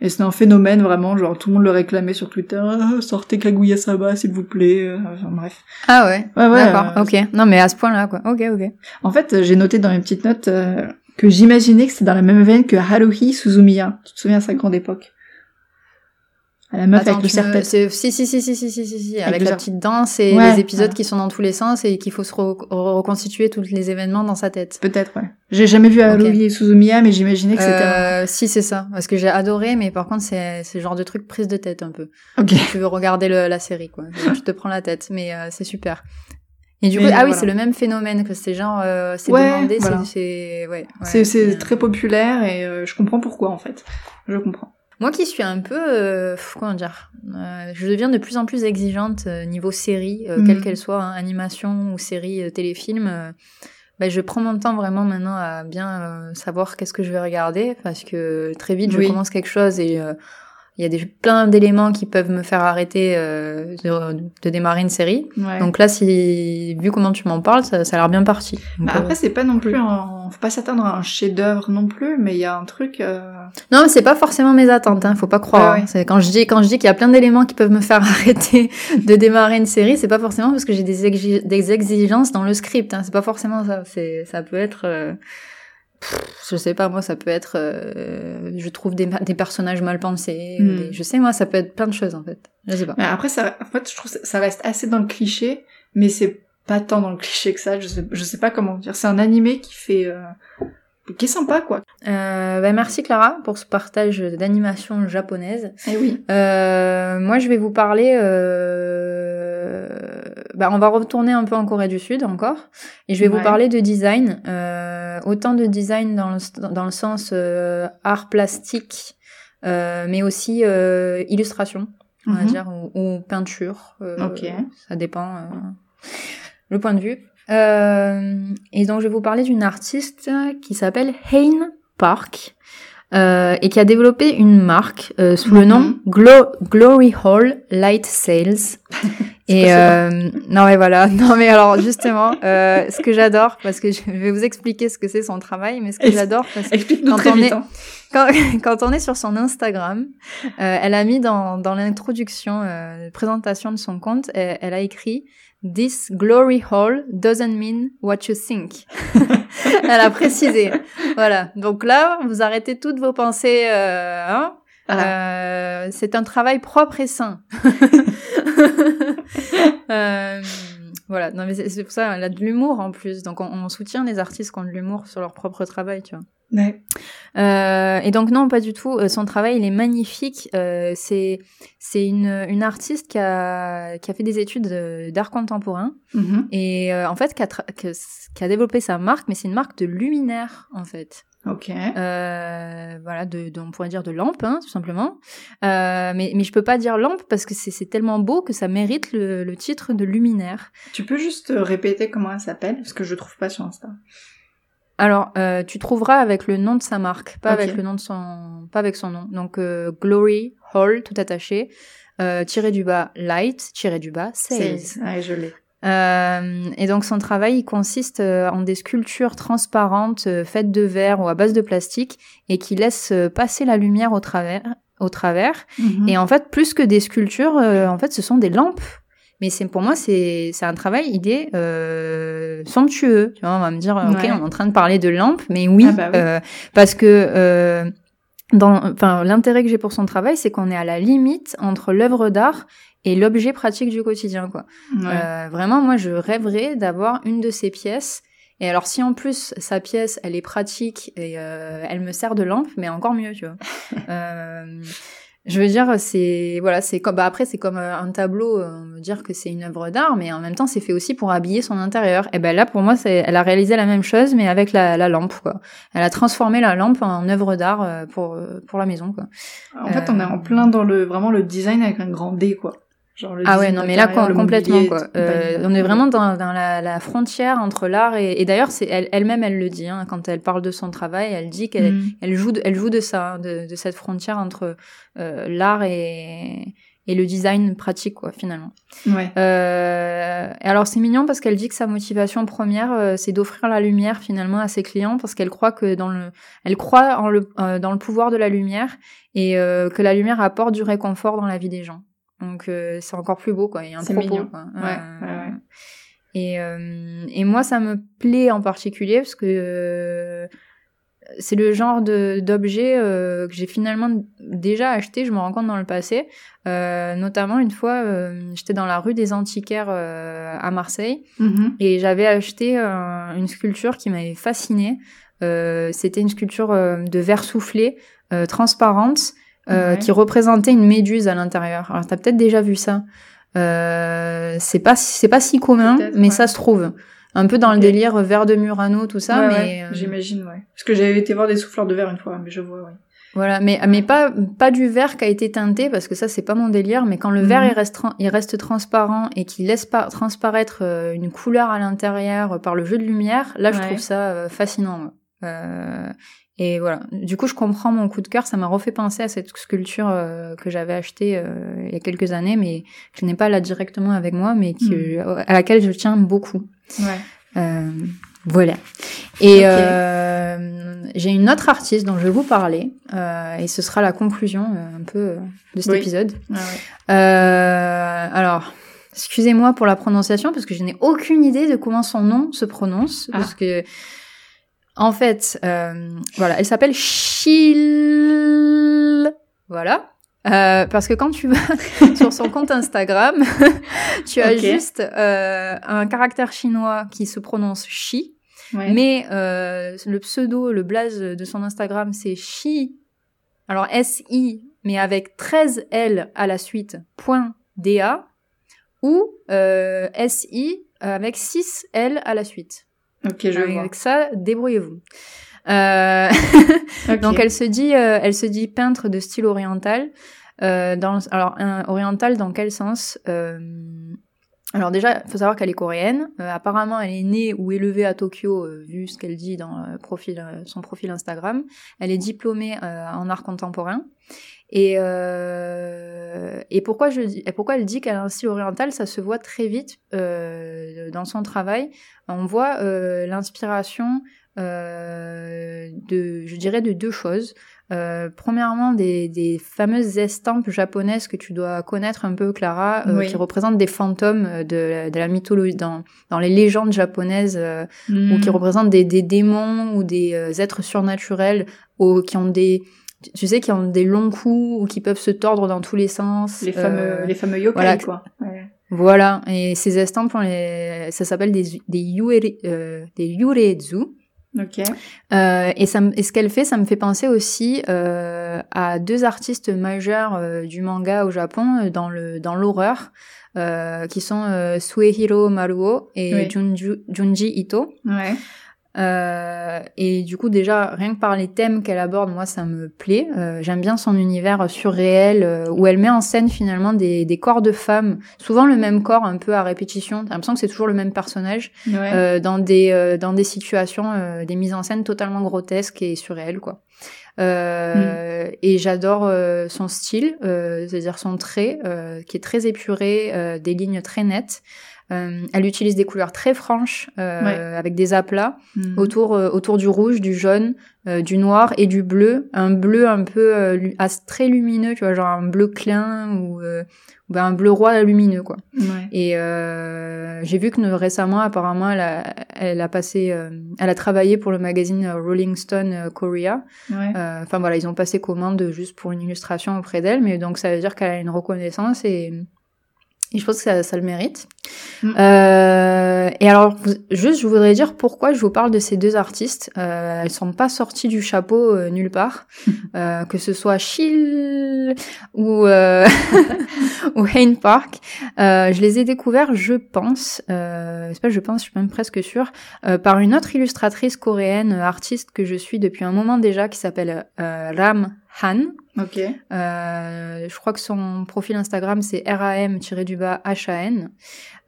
Speaker 3: Et c'est un phénomène vraiment, genre tout le monde le réclamait sur Twitter, Ah, sortez Kaguya-sama s'il vous plaît. Enfin bref.
Speaker 2: Ah ouais.
Speaker 3: Ouais, ouais.
Speaker 2: D'accord.
Speaker 3: euh,
Speaker 2: ok. Non, mais à ce point-là, quoi. Ok, ok.
Speaker 3: En fait, j'ai noté dans mes petites notes euh, que j'imaginais que c'était dans la même veine que Haruhi Suzumiya. Tu te souviens à sa grande époque? À la meuf
Speaker 2: Attends,
Speaker 3: avec le
Speaker 2: me- c'est- Si, si, si, si, si, si, si, si, avec la petite danse et
Speaker 3: Ouais,
Speaker 2: les épisodes
Speaker 3: voilà.
Speaker 2: qui sont dans tous les sens et qu'il faut se re- re- reconstituer tous les événements dans sa tête.
Speaker 3: Peut-être, ouais. J'ai jamais vu Haruhi Suzumiya, mais j'imaginais que c'était.
Speaker 2: Euh, si, c'est ça. Parce que j'ai adoré, mais par contre, c'est le genre de truc prise de tête un peu.
Speaker 3: Ok.
Speaker 2: tu veux regarder le- la série, quoi. tu te prends la tête, mais euh, c'est super. Et du
Speaker 3: Mais
Speaker 2: coup, ah oui,
Speaker 3: voilà.
Speaker 2: c'est le même phénomène que ces gens, euh, c'est
Speaker 3: Ouais,
Speaker 2: demandé,
Speaker 3: voilà.
Speaker 2: c'est, ouais. ouais,
Speaker 3: c'est très populaire et euh, je comprends pourquoi en fait. Je comprends.
Speaker 2: Moi qui suis un peu, euh, comment dire, euh, je deviens de plus en plus exigeante euh, niveau série, euh,
Speaker 3: Mhm.
Speaker 2: quelle qu'elle soit, hein, animation ou série, euh, téléfilm. euh, ben, je prends mon temps vraiment maintenant à bien euh, savoir qu'est-ce que je vais regarder parce que très vite je
Speaker 3: Oui.
Speaker 2: commence quelque chose et euh, il y a des, plein d'éléments qui peuvent me faire arrêter euh, de, de démarrer une série.
Speaker 3: Ouais.
Speaker 2: Donc là, si vu comment tu m'en parles, ça, ça a l'air bien parti. Donc,
Speaker 3: Bah,
Speaker 2: euh,
Speaker 3: après, c'est pas non plus un... Faut pas s'attendre à un chef-d'œuvre non plus, mais il y a un truc... euh,
Speaker 2: Non, mais c'est pas forcément mes attentes, hein, faut pas croire.
Speaker 3: Ouais.
Speaker 2: hein. Quand je dis quand je dis qu'il y a plein d'éléments qui peuvent me faire arrêter de démarrer une série, c'est pas forcément parce que j'ai des, des exigences dans le script. Hein. C'est pas forcément ça. C'est ça peut être euh, je sais pas, moi, ça peut être, euh, je trouve des, des personnages mal pensés.
Speaker 3: Hmm.
Speaker 2: des- je sais, moi, ça peut être plein de choses, en fait. Je sais pas.
Speaker 3: Mais après, ça, en fait, je trouve que ça reste assez dans le cliché, mais c'est pas tant dans le cliché que ça. Je sais, je sais pas comment dire. C'est un animé qui fait, euh, qui est sympa, quoi.
Speaker 2: Euh, bah, merci Clara pour ce partage d'animation japonaise.
Speaker 3: Eh oui.
Speaker 2: Moi, je vais vous parler. Euh... Bah, on va retourner un peu en Corée du Sud encore, et je vais vous parler de design. Euh, autant de design dans le, dans le sens euh, art plastique, euh, mais aussi euh, illustration, on va
Speaker 3: Mhm.
Speaker 2: dire, ou, ou peinture. euh,
Speaker 3: Ok.
Speaker 2: Ça dépend euh, le point de vue. Euh, et donc, je vais vous parler d'une artiste qui s'appelle Hein Park euh, et qui a développé une marque euh, sous le nom
Speaker 3: Mhm.
Speaker 2: Glo- Glory Hall Light Sales. et euh, non mais voilà, non mais alors justement, euh, ce que j'adore parce que je vais vous expliquer ce que c'est son travail, mais ce que j'adore parce que Quand on est-
Speaker 3: hein.
Speaker 2: quand, quand on est sur son Instagram, euh, elle a mis dans, dans l'introduction, euh, présentation de son compte, elle, elle a écrit This glory hall doesn't mean what you think. elle a précisé. Voilà. Donc là, vous arrêtez toutes vos pensées. Euh, hein
Speaker 3: Ah.
Speaker 2: Euh, c'est un travail propre et sain. Euh, voilà. Non mais c'est pour ça, elle a de l'humour en plus. Donc on, on soutient les artistes qui ont de l'humour sur leur propre travail, tu vois.
Speaker 3: Ouais.
Speaker 2: Euh, et donc non, pas du tout. Euh, Son travail, il est magnifique. Euh, c'est c'est une, une artiste qui a qui a fait des études de- d'art contemporain
Speaker 3: Mhm.
Speaker 2: et en fait qui a, que- qui a développé sa marque, mais c'est une marque de luminaire en fait.
Speaker 3: Ok.
Speaker 2: Euh, voilà, de, de- on pourrait dire de lampe, hein, tout simplement. Euh, mais mais je peux pas dire lampe parce que c'est tellement beau que ça mérite le, le titre de luminaire.
Speaker 3: Tu peux juste répéter comment elle s'appelle Parce que je trouve pas sur Insta.
Speaker 2: Alors, euh, tu trouveras avec le nom de sa marque, pas avec le nom de son, pas avec son nom. Donc euh, Glory Hall, tout attaché, euh, tiré du bas Light, tiré du bas Sales.
Speaker 3: Ouais, je l'ai.
Speaker 2: Euh, et donc son travail il consiste euh, en des sculptures transparentes euh, faites de verre ou à base de plastique et qui laissent euh, passer la lumière au travers. Au travers.
Speaker 3: Mhm.
Speaker 2: Et en fait, plus que des sculptures, euh, en fait, ce sont des lampes. Mais c'est pour moi, c'est un travail, il est euh, somptueux. Tu vois, on va me dire, euh, ok,
Speaker 3: Ouais.
Speaker 2: on est en train de parler de lampes, mais oui,
Speaker 3: Ah bah oui.
Speaker 2: euh, parce que euh, enfin, l'intérêt que j'ai pour son travail, c'est qu'on est à la limite entre l'œuvre d'art et l'objet pratique du quotidien, quoi.
Speaker 3: Ouais.
Speaker 2: Euh, vraiment, moi, je rêverais d'avoir une de ces pièces. Et alors, si en plus sa pièce, elle est pratique et euh, elle me sert de lampe, mais encore mieux, tu vois. euh, je veux dire, c'est voilà, c'est comme bah après c'est comme euh, un tableau, euh, on veut dire que c'est une œuvre d'art, mais en même temps c'est fait aussi pour habiller son intérieur. Et ben là, pour moi, c'est, elle a réalisé la même chose, mais avec la, la lampe, quoi. Elle a transformé la lampe en œuvre d'art euh, pour euh, pour la maison, quoi.
Speaker 3: En fait, on est en plein dans le vraiment le design avec un grand D, quoi. Genre le
Speaker 2: Ah ouais, non, mais là, complètement, quoi.
Speaker 3: tout,
Speaker 2: Euh, on est vraiment dans, dans la, la frontière entre l'art et, et d'ailleurs, c'est elle, elle-même, elle le dit, hein, quand elle parle de son travail, elle dit qu'elle
Speaker 3: Mm.
Speaker 2: elle joue, de, elle joue de ça, hein, de, de cette frontière entre euh, l'art et, et le design pratique, quoi, finalement.
Speaker 3: Ouais.
Speaker 2: Euh, et alors c'est mignon parce qu'elle dit que sa motivation première, euh, c'est d'offrir la lumière finalement à ses clients parce qu'elle croit que dans le, elle croit en le, euh, dans le pouvoir de la lumière et euh, que la lumière apporte du réconfort dans la vie des gens. Donc euh, c'est encore plus beau quoi. Il y a un
Speaker 3: C'est
Speaker 2: propos.
Speaker 3: mignon.
Speaker 2: Quoi.
Speaker 3: Ouais, ouais, ouais.
Speaker 2: Et euh, et moi ça me plaît en particulier parce que euh, c'est le genre de d'objet euh, que j'ai finalement déjà acheté, je me rends compte dans le passé. Euh, notamment une fois, euh, j'étais dans la rue des Antiquaires à Marseille
Speaker 3: Mhm.
Speaker 2: et j'avais acheté une sculpture qui m'avait fascinée. C'était une sculpture de verre soufflé, transparente, euh,
Speaker 3: Ouais.
Speaker 2: qui représentait une méduse à l'intérieur. Alors t'as peut-être déjà vu ça. Euh, c'est pas c'est pas si commun, mais
Speaker 3: ouais.
Speaker 2: ça se trouve. Un peu dans le délire verre de Murano, tout ça,
Speaker 3: Ouais,
Speaker 2: mais
Speaker 3: ouais,
Speaker 2: euh,
Speaker 3: j'imagine, ouais. Parce que j'avais été voir des souffleurs de verre une fois, mais je vois, ouais.
Speaker 2: Voilà, mais mais pas pas du verre qui a été teinté parce que ça c'est pas mon délire. Mais quand le
Speaker 3: Mhm.
Speaker 2: verre il reste il reste transparent et qu'il laisse pas transparaître euh, une couleur à l'intérieur par le jeu de lumière, là je trouve ça euh, fascinant. Euh, et voilà. Du coup je comprends mon coup de cœur. Ça m'a refait penser à cette sculpture euh, que j'avais achetée euh, il y a quelques années, mais que je n'ai pas là directement avec moi, mais qui,
Speaker 3: Mhm.
Speaker 2: à laquelle je tiens beaucoup.
Speaker 3: Ouais.
Speaker 2: Euh, voilà. Et
Speaker 3: Ok.
Speaker 2: euh, j'ai une autre artiste dont je vais vous parler, euh, et ce sera la conclusion un peu de cet
Speaker 3: Oui.
Speaker 2: épisode.
Speaker 3: Ouais.
Speaker 2: Euh, alors, excusez-moi pour la prononciation parce que je n'ai aucune idée de comment son nom se prononce,
Speaker 3: Ah.
Speaker 2: parce que En fait, euh, voilà, elle s'appelle Chil. Voilà. Euh, parce que quand tu vas sur son compte Instagram, tu as juste euh, un caractère chinois qui se prononce Chi,
Speaker 3: Ouais.
Speaker 2: mais euh, le pseudo, le blaze de son Instagram, c'est Chi. Alors S-I, mais avec 13 L à la suite, point DA, ou euh, S-I avec 6 L à la suite.
Speaker 3: Ok, je vois.
Speaker 2: Avec ça, débrouillez-vous. Euh, donc elle se dit, euh, elle se dit peintre de style oriental. Euh, dans, alors un, oriental dans quel sens Euh, Alors déjà, faut savoir qu'elle est coréenne. Euh, apparemment, elle est née ou élevée à Tokyo, vu ce qu'elle dit dans profil, son profil Instagram. Elle est diplômée en art contemporain. Et, euh, et pourquoi je dis, et pourquoi elle dit qu'elle a un style oriental, ça se voit très vite euh, dans son travail? On voit euh, l'inspiration euh, de, je dirais, de deux choses. Euh, premièrement, des, des fameuses estampes japonaises que tu dois connaître un peu, Clara, euh,
Speaker 3: Oui.
Speaker 2: qui représentent des fantômes de, la- de la mythologie, dans, dans les légendes japonaises, euh, ou qui
Speaker 3: Hmm.
Speaker 2: représentent des, des démons ou des êtres surnaturels, ou qui ont des, tu sais, qui ont des longs coups ou qui peuvent se tordre dans tous les sens.
Speaker 3: les
Speaker 2: Euh,
Speaker 3: fameux, les fameux yokai,
Speaker 2: voilà.
Speaker 3: quoi. Ouais.
Speaker 2: voilà, et ces estampes, on les... ça s'appelle des, des, yure- euh, des yurezu.
Speaker 3: Ok.
Speaker 2: Euh, et, ça, me- et ce qu'elle fait, ça me fait penser aussi euh, à deux artistes majeurs euh, du manga au Japon euh, dans le dans l'horreur, euh, qui sont euh, Suehiro Maruo et
Speaker 3: Oui.
Speaker 2: Junju- Junji Ito.
Speaker 3: Ouais.
Speaker 2: Euh, et du coup, déjà, rien que par les thèmes qu'elle aborde, moi, ça me plaît. Euh, J'aime bien son univers surréel, euh, où elle met en scène finalement des, des corps de femmes, souvent le même corps, un peu à répétition. T'as l'impression que c'est toujours le même personnage,
Speaker 3: Ouais.
Speaker 2: euh, dans des euh, dans des situations, euh, des mises en scène totalement grotesques et surréelles, quoi. Euh, Et j'adore euh, son style, euh, c'est-à-dire son trait, euh, qui est très épuré, euh, des lignes très nettes. Euh, elle utilise des couleurs très franches, euh,
Speaker 3: Ouais.
Speaker 2: avec des aplats
Speaker 3: Hmm.
Speaker 2: autour euh, autour du rouge, du jaune, euh, du noir et du bleu, un bleu un peu euh, très lumineux, tu vois, genre un bleu clin ou euh, ben un bleu roi lumineux quoi.
Speaker 3: Ouais.
Speaker 2: Et euh, j'ai vu que récemment apparemment elle a elle a passé euh, elle a travaillé pour le magazine Rolling Stone Korea.
Speaker 3: Ouais.
Speaker 2: Euh, Enfin voilà, ils ont passé commande juste pour une illustration auprès d'elle, mais donc ça veut dire qu'elle a une reconnaissance et et je pense que ça, ça le mérite.
Speaker 3: Mm.
Speaker 2: Euh, et alors, juste, je voudrais dire pourquoi je vous parle de ces deux artistes. Euh, elles sont pas sorties du chapeau euh, nulle part, euh, que ce soit Chill ou euh, ou Hayne Park. Euh, je les ai découverts, je pense, euh, c'est pas je pense, je suis même presque sûre, euh, par une autre illustratrice coréenne, artiste que je suis depuis un moment déjà, qui s'appelle euh, Ram Han.
Speaker 3: Ok.
Speaker 2: Euh, je crois que son profil Instagram c'est ram-han,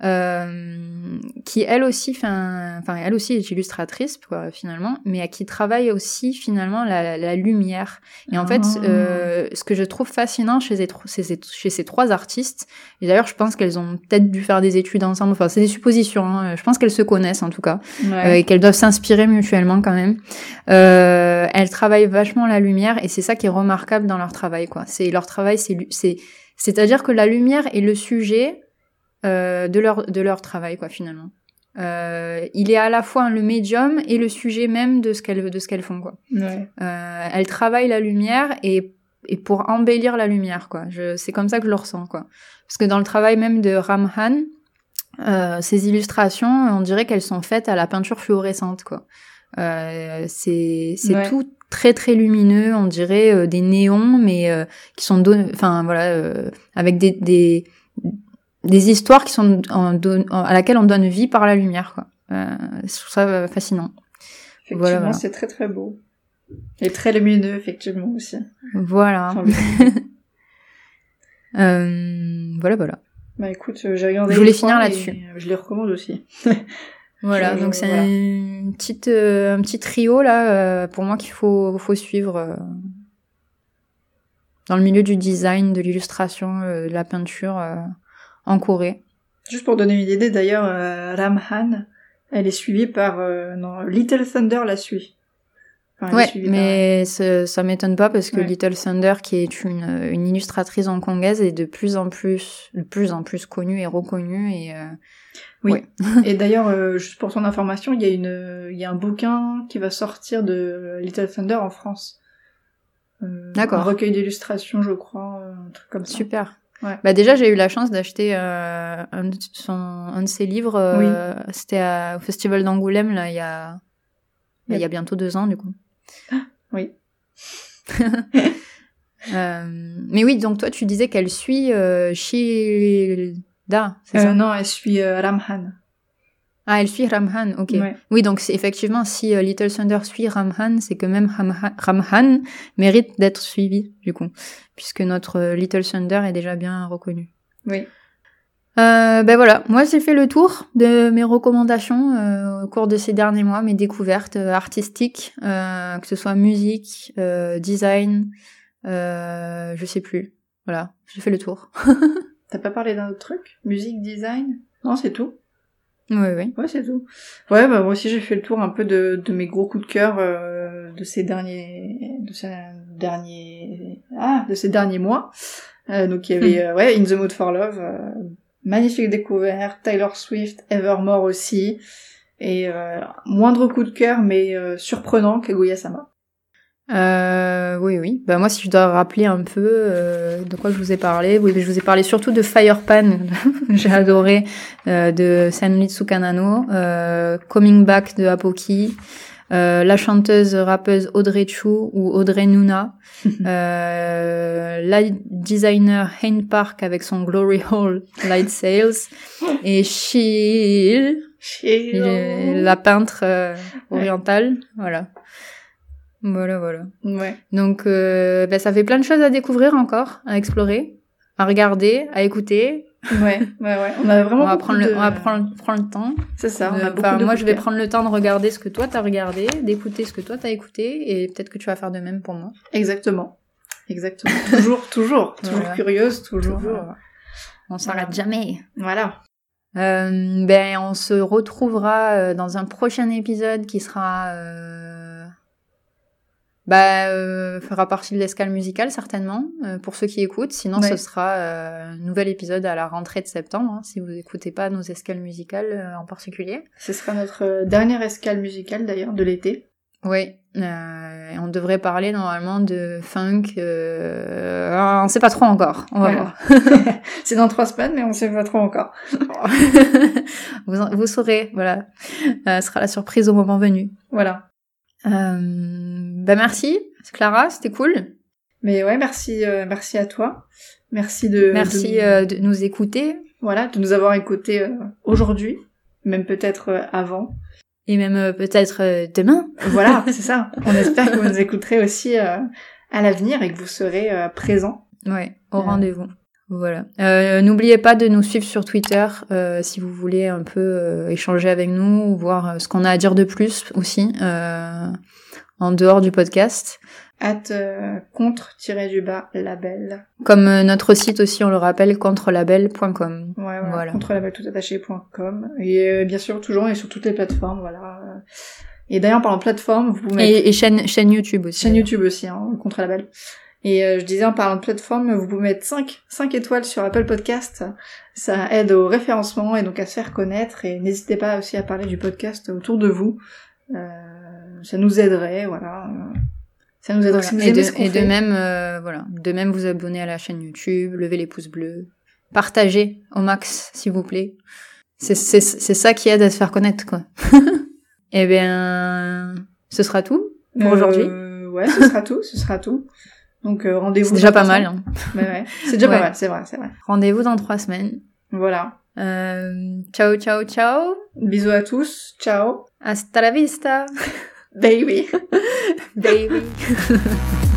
Speaker 2: euh, qui elle aussi enfin elle aussi est illustratrice quoi, finalement, mais à qui travaille aussi finalement la, la lumière. Et en fait,
Speaker 3: Ah.
Speaker 2: euh, ce que je trouve fascinant chez ces, tro- chez ces- chez ces trois artistes, et d'ailleurs je pense qu'elles ont peut-être dû faire des études ensemble, enfin c'est des suppositions, hein, je pense qu'elles se connaissent en tout cas euh, et qu'elles doivent s'inspirer mutuellement quand même. Euh, elles travaillent vachement la lumière et c'est ça qui est remarquable dans leur travail quoi. C'est leur travail, c'est c'est-à-dire que la lumière est le sujet euh, de leur de leur travail quoi finalement. Euh, il est à la fois le médium et le sujet même de ce qu'elles de ce qu'elles font quoi.
Speaker 3: Ouais.
Speaker 2: Euh, elles travaillent la lumière et et pour embellir la lumière quoi. Je c'est comme ça que je le ressens quoi. Parce que dans le travail même de Ramhan, euh, ces illustrations, on dirait qu'elles sont faites à la peinture fluorescente, quoi. Euh, c'est c'est
Speaker 3: Ouais.
Speaker 2: tout très très lumineux, on dirait euh, des néons, mais euh, qui sont enfin voilà, euh, avec des, des des histoires qui sont en don- en- à laquelle on donne vie par la lumière, quoi. Euh, je trouve ça euh, fascinant.
Speaker 3: Effectivement,
Speaker 2: Voilà, voilà.
Speaker 3: c'est très très beau. Et très lumineux, effectivement, aussi.
Speaker 2: Voilà, Euh, voilà, voilà.
Speaker 3: bah écoute, j'ai regardé.
Speaker 2: Je voulais finir là-dessus.
Speaker 3: Je les recommande aussi.
Speaker 2: Voilà,
Speaker 3: Je-
Speaker 2: donc c'est
Speaker 3: voilà.
Speaker 2: une petite, euh, un petit trio là pour moi qu'il faut, faut suivre dans le milieu du design, de l'illustration, de la peinture en Corée.
Speaker 3: Juste pour donner une idée, d'ailleurs, euh, Ramhan, elle est suivie par... euh, non, Little Thunder la suit. Enfin,
Speaker 2: Ouais, mais ce- ça m'étonne pas parce que
Speaker 3: Ouais.
Speaker 2: Little Thunder, qui est une, une illustratrice hongkongaise, est de plus en plus, de plus en plus connue et reconnue et euh,
Speaker 3: Oui.
Speaker 2: Ouais.
Speaker 3: Et d'ailleurs, euh, juste pour ton information, il y a une, il y a un bouquin qui va sortir de Little Thunder en France. Euh,
Speaker 2: D'accord.
Speaker 3: Un recueil d'illustrations, je crois, euh, un truc comme ça.
Speaker 2: Super.
Speaker 3: Ouais.
Speaker 2: Bah déjà, j'ai eu la chance d'acheter euh, un, de son, un de ses livres. euh, C'était à- au Festival d'Angoulême, là, il y a, il y a bientôt deux ans, du coup.
Speaker 3: Oui.
Speaker 2: Euh, mais oui, donc toi, tu disais qu'elle suit Shilda, c'est ça?
Speaker 3: Non, elle suit Ramhan.
Speaker 2: Ah, elle suit Ramhan, ok.
Speaker 3: Ouais.
Speaker 2: Oui, donc effectivement, si euh, Little Thunder suit Ramhan, c'est que même Ramha- Ramhan mérite d'être suivi, du coup, puisque notre euh, Little Thunder est déjà bien reconnu.
Speaker 3: Oui.
Speaker 2: Euh, ben voilà, moi j'ai fait le tour de mes recommandations euh, au cours de ces derniers mois, mes découvertes artistiques, que ce soit musique, design, euh, je sais plus. Voilà, j'ai fait le tour.
Speaker 3: T'as pas parlé d'un autre truc? Musique, design? Non, c'est tout.
Speaker 2: Oui, oui.
Speaker 3: Ouais, c'est tout. Ouais, bah moi aussi j'ai fait le tour un peu de, de mes gros coups de cœur euh, de ces derniers, de ces derniers, ah, de ces derniers mois. Euh, donc il y avait, euh, ouais, In the Mood for Love, euh, magnifique découverte, Taylor Swift, Evermore aussi, et euh, moindre coup de cœur mais euh, surprenant Kaguya Sama.
Speaker 2: Euh, oui, oui. Bah moi, si je dois rappeler un peu euh, de quoi je vous ai parlé, oui, je vous ai parlé surtout de Firepan, j'ai adoré, euh, de Senritsu Kanano, euh, Coming Back de Apoki, euh, la chanteuse rappeuse Audrey Chu ou Audrey Nuna, euh, la designer Hain Park avec son Glory Hall Light Sales, et
Speaker 3: Chill.
Speaker 2: la peintre orientale, voilà. Voilà, voilà.
Speaker 3: Ouais.
Speaker 2: Donc, euh, ben, ça fait plein de choses à découvrir encore, à explorer, à regarder, à écouter.
Speaker 3: Ouais, ouais, ouais. On a vraiment
Speaker 2: On va prendre, le, on va prendre, prendre le temps.
Speaker 3: C'est ça, on a beaucoup de
Speaker 2: moi, je vais prendre le temps de regarder ce que toi t'as regardé, d'écouter ce que toi t'as écouté, et peut-être que tu vas faire de même pour moi.
Speaker 3: Exactement. Exactement. toujours, toujours. Toujours
Speaker 2: Voilà.
Speaker 3: curieuse, toujours.
Speaker 2: Toujours.
Speaker 3: euh,
Speaker 2: On s'arrête
Speaker 3: Voilà.
Speaker 2: jamais.
Speaker 3: Voilà.
Speaker 2: Euh, ben, on se retrouvera euh, dans un prochain épisode qui sera, bah, euh, fera partie de l'escale musicale certainement euh, pour ceux qui écoutent. Sinon, ce sera euh, un nouvel épisode à la rentrée de septembre hein, si vous écoutez pas nos escales musicales euh, en particulier.
Speaker 3: Ce sera notre euh, dernière escale musicale d'ailleurs de l'été.
Speaker 2: Oui, euh, on devrait parler normalement de funk. Euh, on sait pas trop encore. On va
Speaker 3: Voilà.
Speaker 2: voir.
Speaker 3: C'est dans trois semaines, mais on sait pas trop encore.
Speaker 2: vous, vous saurez. Voilà, Euh, ce sera la surprise au moment venu.
Speaker 3: Voilà.
Speaker 2: Euh, bah merci, Clara, c'était cool.
Speaker 3: Mais ouais, merci, euh, merci à toi. Merci de,
Speaker 2: Merci
Speaker 3: de-
Speaker 2: euh, de nous écouter
Speaker 3: voilà, de nous avoir écoutés euh, aujourd'hui, même peut-être avant.
Speaker 2: et même peut-être demain.
Speaker 3: Voilà, c'est ça. On espère que vous nous écouterez aussi à l'avenir et que vous serez présents.
Speaker 2: Ouais, au rendez-vous. Voilà. Euh, N'oubliez pas de nous suivre sur Twitter euh, si vous voulez un peu euh, échanger avec nous ou voir ce qu'on a à dire de plus aussi en dehors du podcast.
Speaker 3: At euh, contre-du-bas label.
Speaker 2: Comme euh, notre site aussi, on le rappelle, contrelabel.com.
Speaker 3: Ouais, voilà.
Speaker 2: Voilà.
Speaker 3: Contre-label tout attaché.com. Et euh, bien sûr, toujours, et sur toutes les plateformes, voilà. Et d'ailleurs, parlant de plateforme, vous pouvez mettre
Speaker 2: Et, et chaîne, chaîne YouTube aussi.
Speaker 3: chaîne YouTube aussi, hein, contre-label. Et euh, je disais, en parlant de plateforme, vous pouvez mettre 5, 5 étoiles sur Apple Podcast. Ça aide au référencement et donc à se faire connaître. Et n'hésitez pas aussi à parler du podcast autour de vous. Euh, ça nous aiderait, voilà. Ça nous aiderait.
Speaker 2: Voilà.
Speaker 3: Si vous
Speaker 2: Et, de,
Speaker 3: ce qu'on
Speaker 2: et de
Speaker 3: fait.
Speaker 2: même, euh, voilà, de même vous abonner à la chaîne YouTube, lever les pouces bleus, partagez au max, s'il vous plaît. C'est ça qui aide à se faire connaître, quoi. Eh bien, ce sera tout pour
Speaker 3: Euh,
Speaker 2: aujourd'hui.
Speaker 3: Ouais, ce sera tout, ce sera tout. Donc euh, rendez-vous.
Speaker 2: C'est déjà pas mal. hein.
Speaker 3: Ouais, ouais. C'est déjà
Speaker 2: Ouais.
Speaker 3: pas mal, c'est vrai, c'est vrai.
Speaker 2: Rendez-vous dans trois semaines.
Speaker 3: Voilà.
Speaker 2: Euh, ciao, ciao, ciao.
Speaker 3: Bisous à tous. Ciao.
Speaker 2: Hasta la vista,
Speaker 3: Baby.
Speaker 2: baby.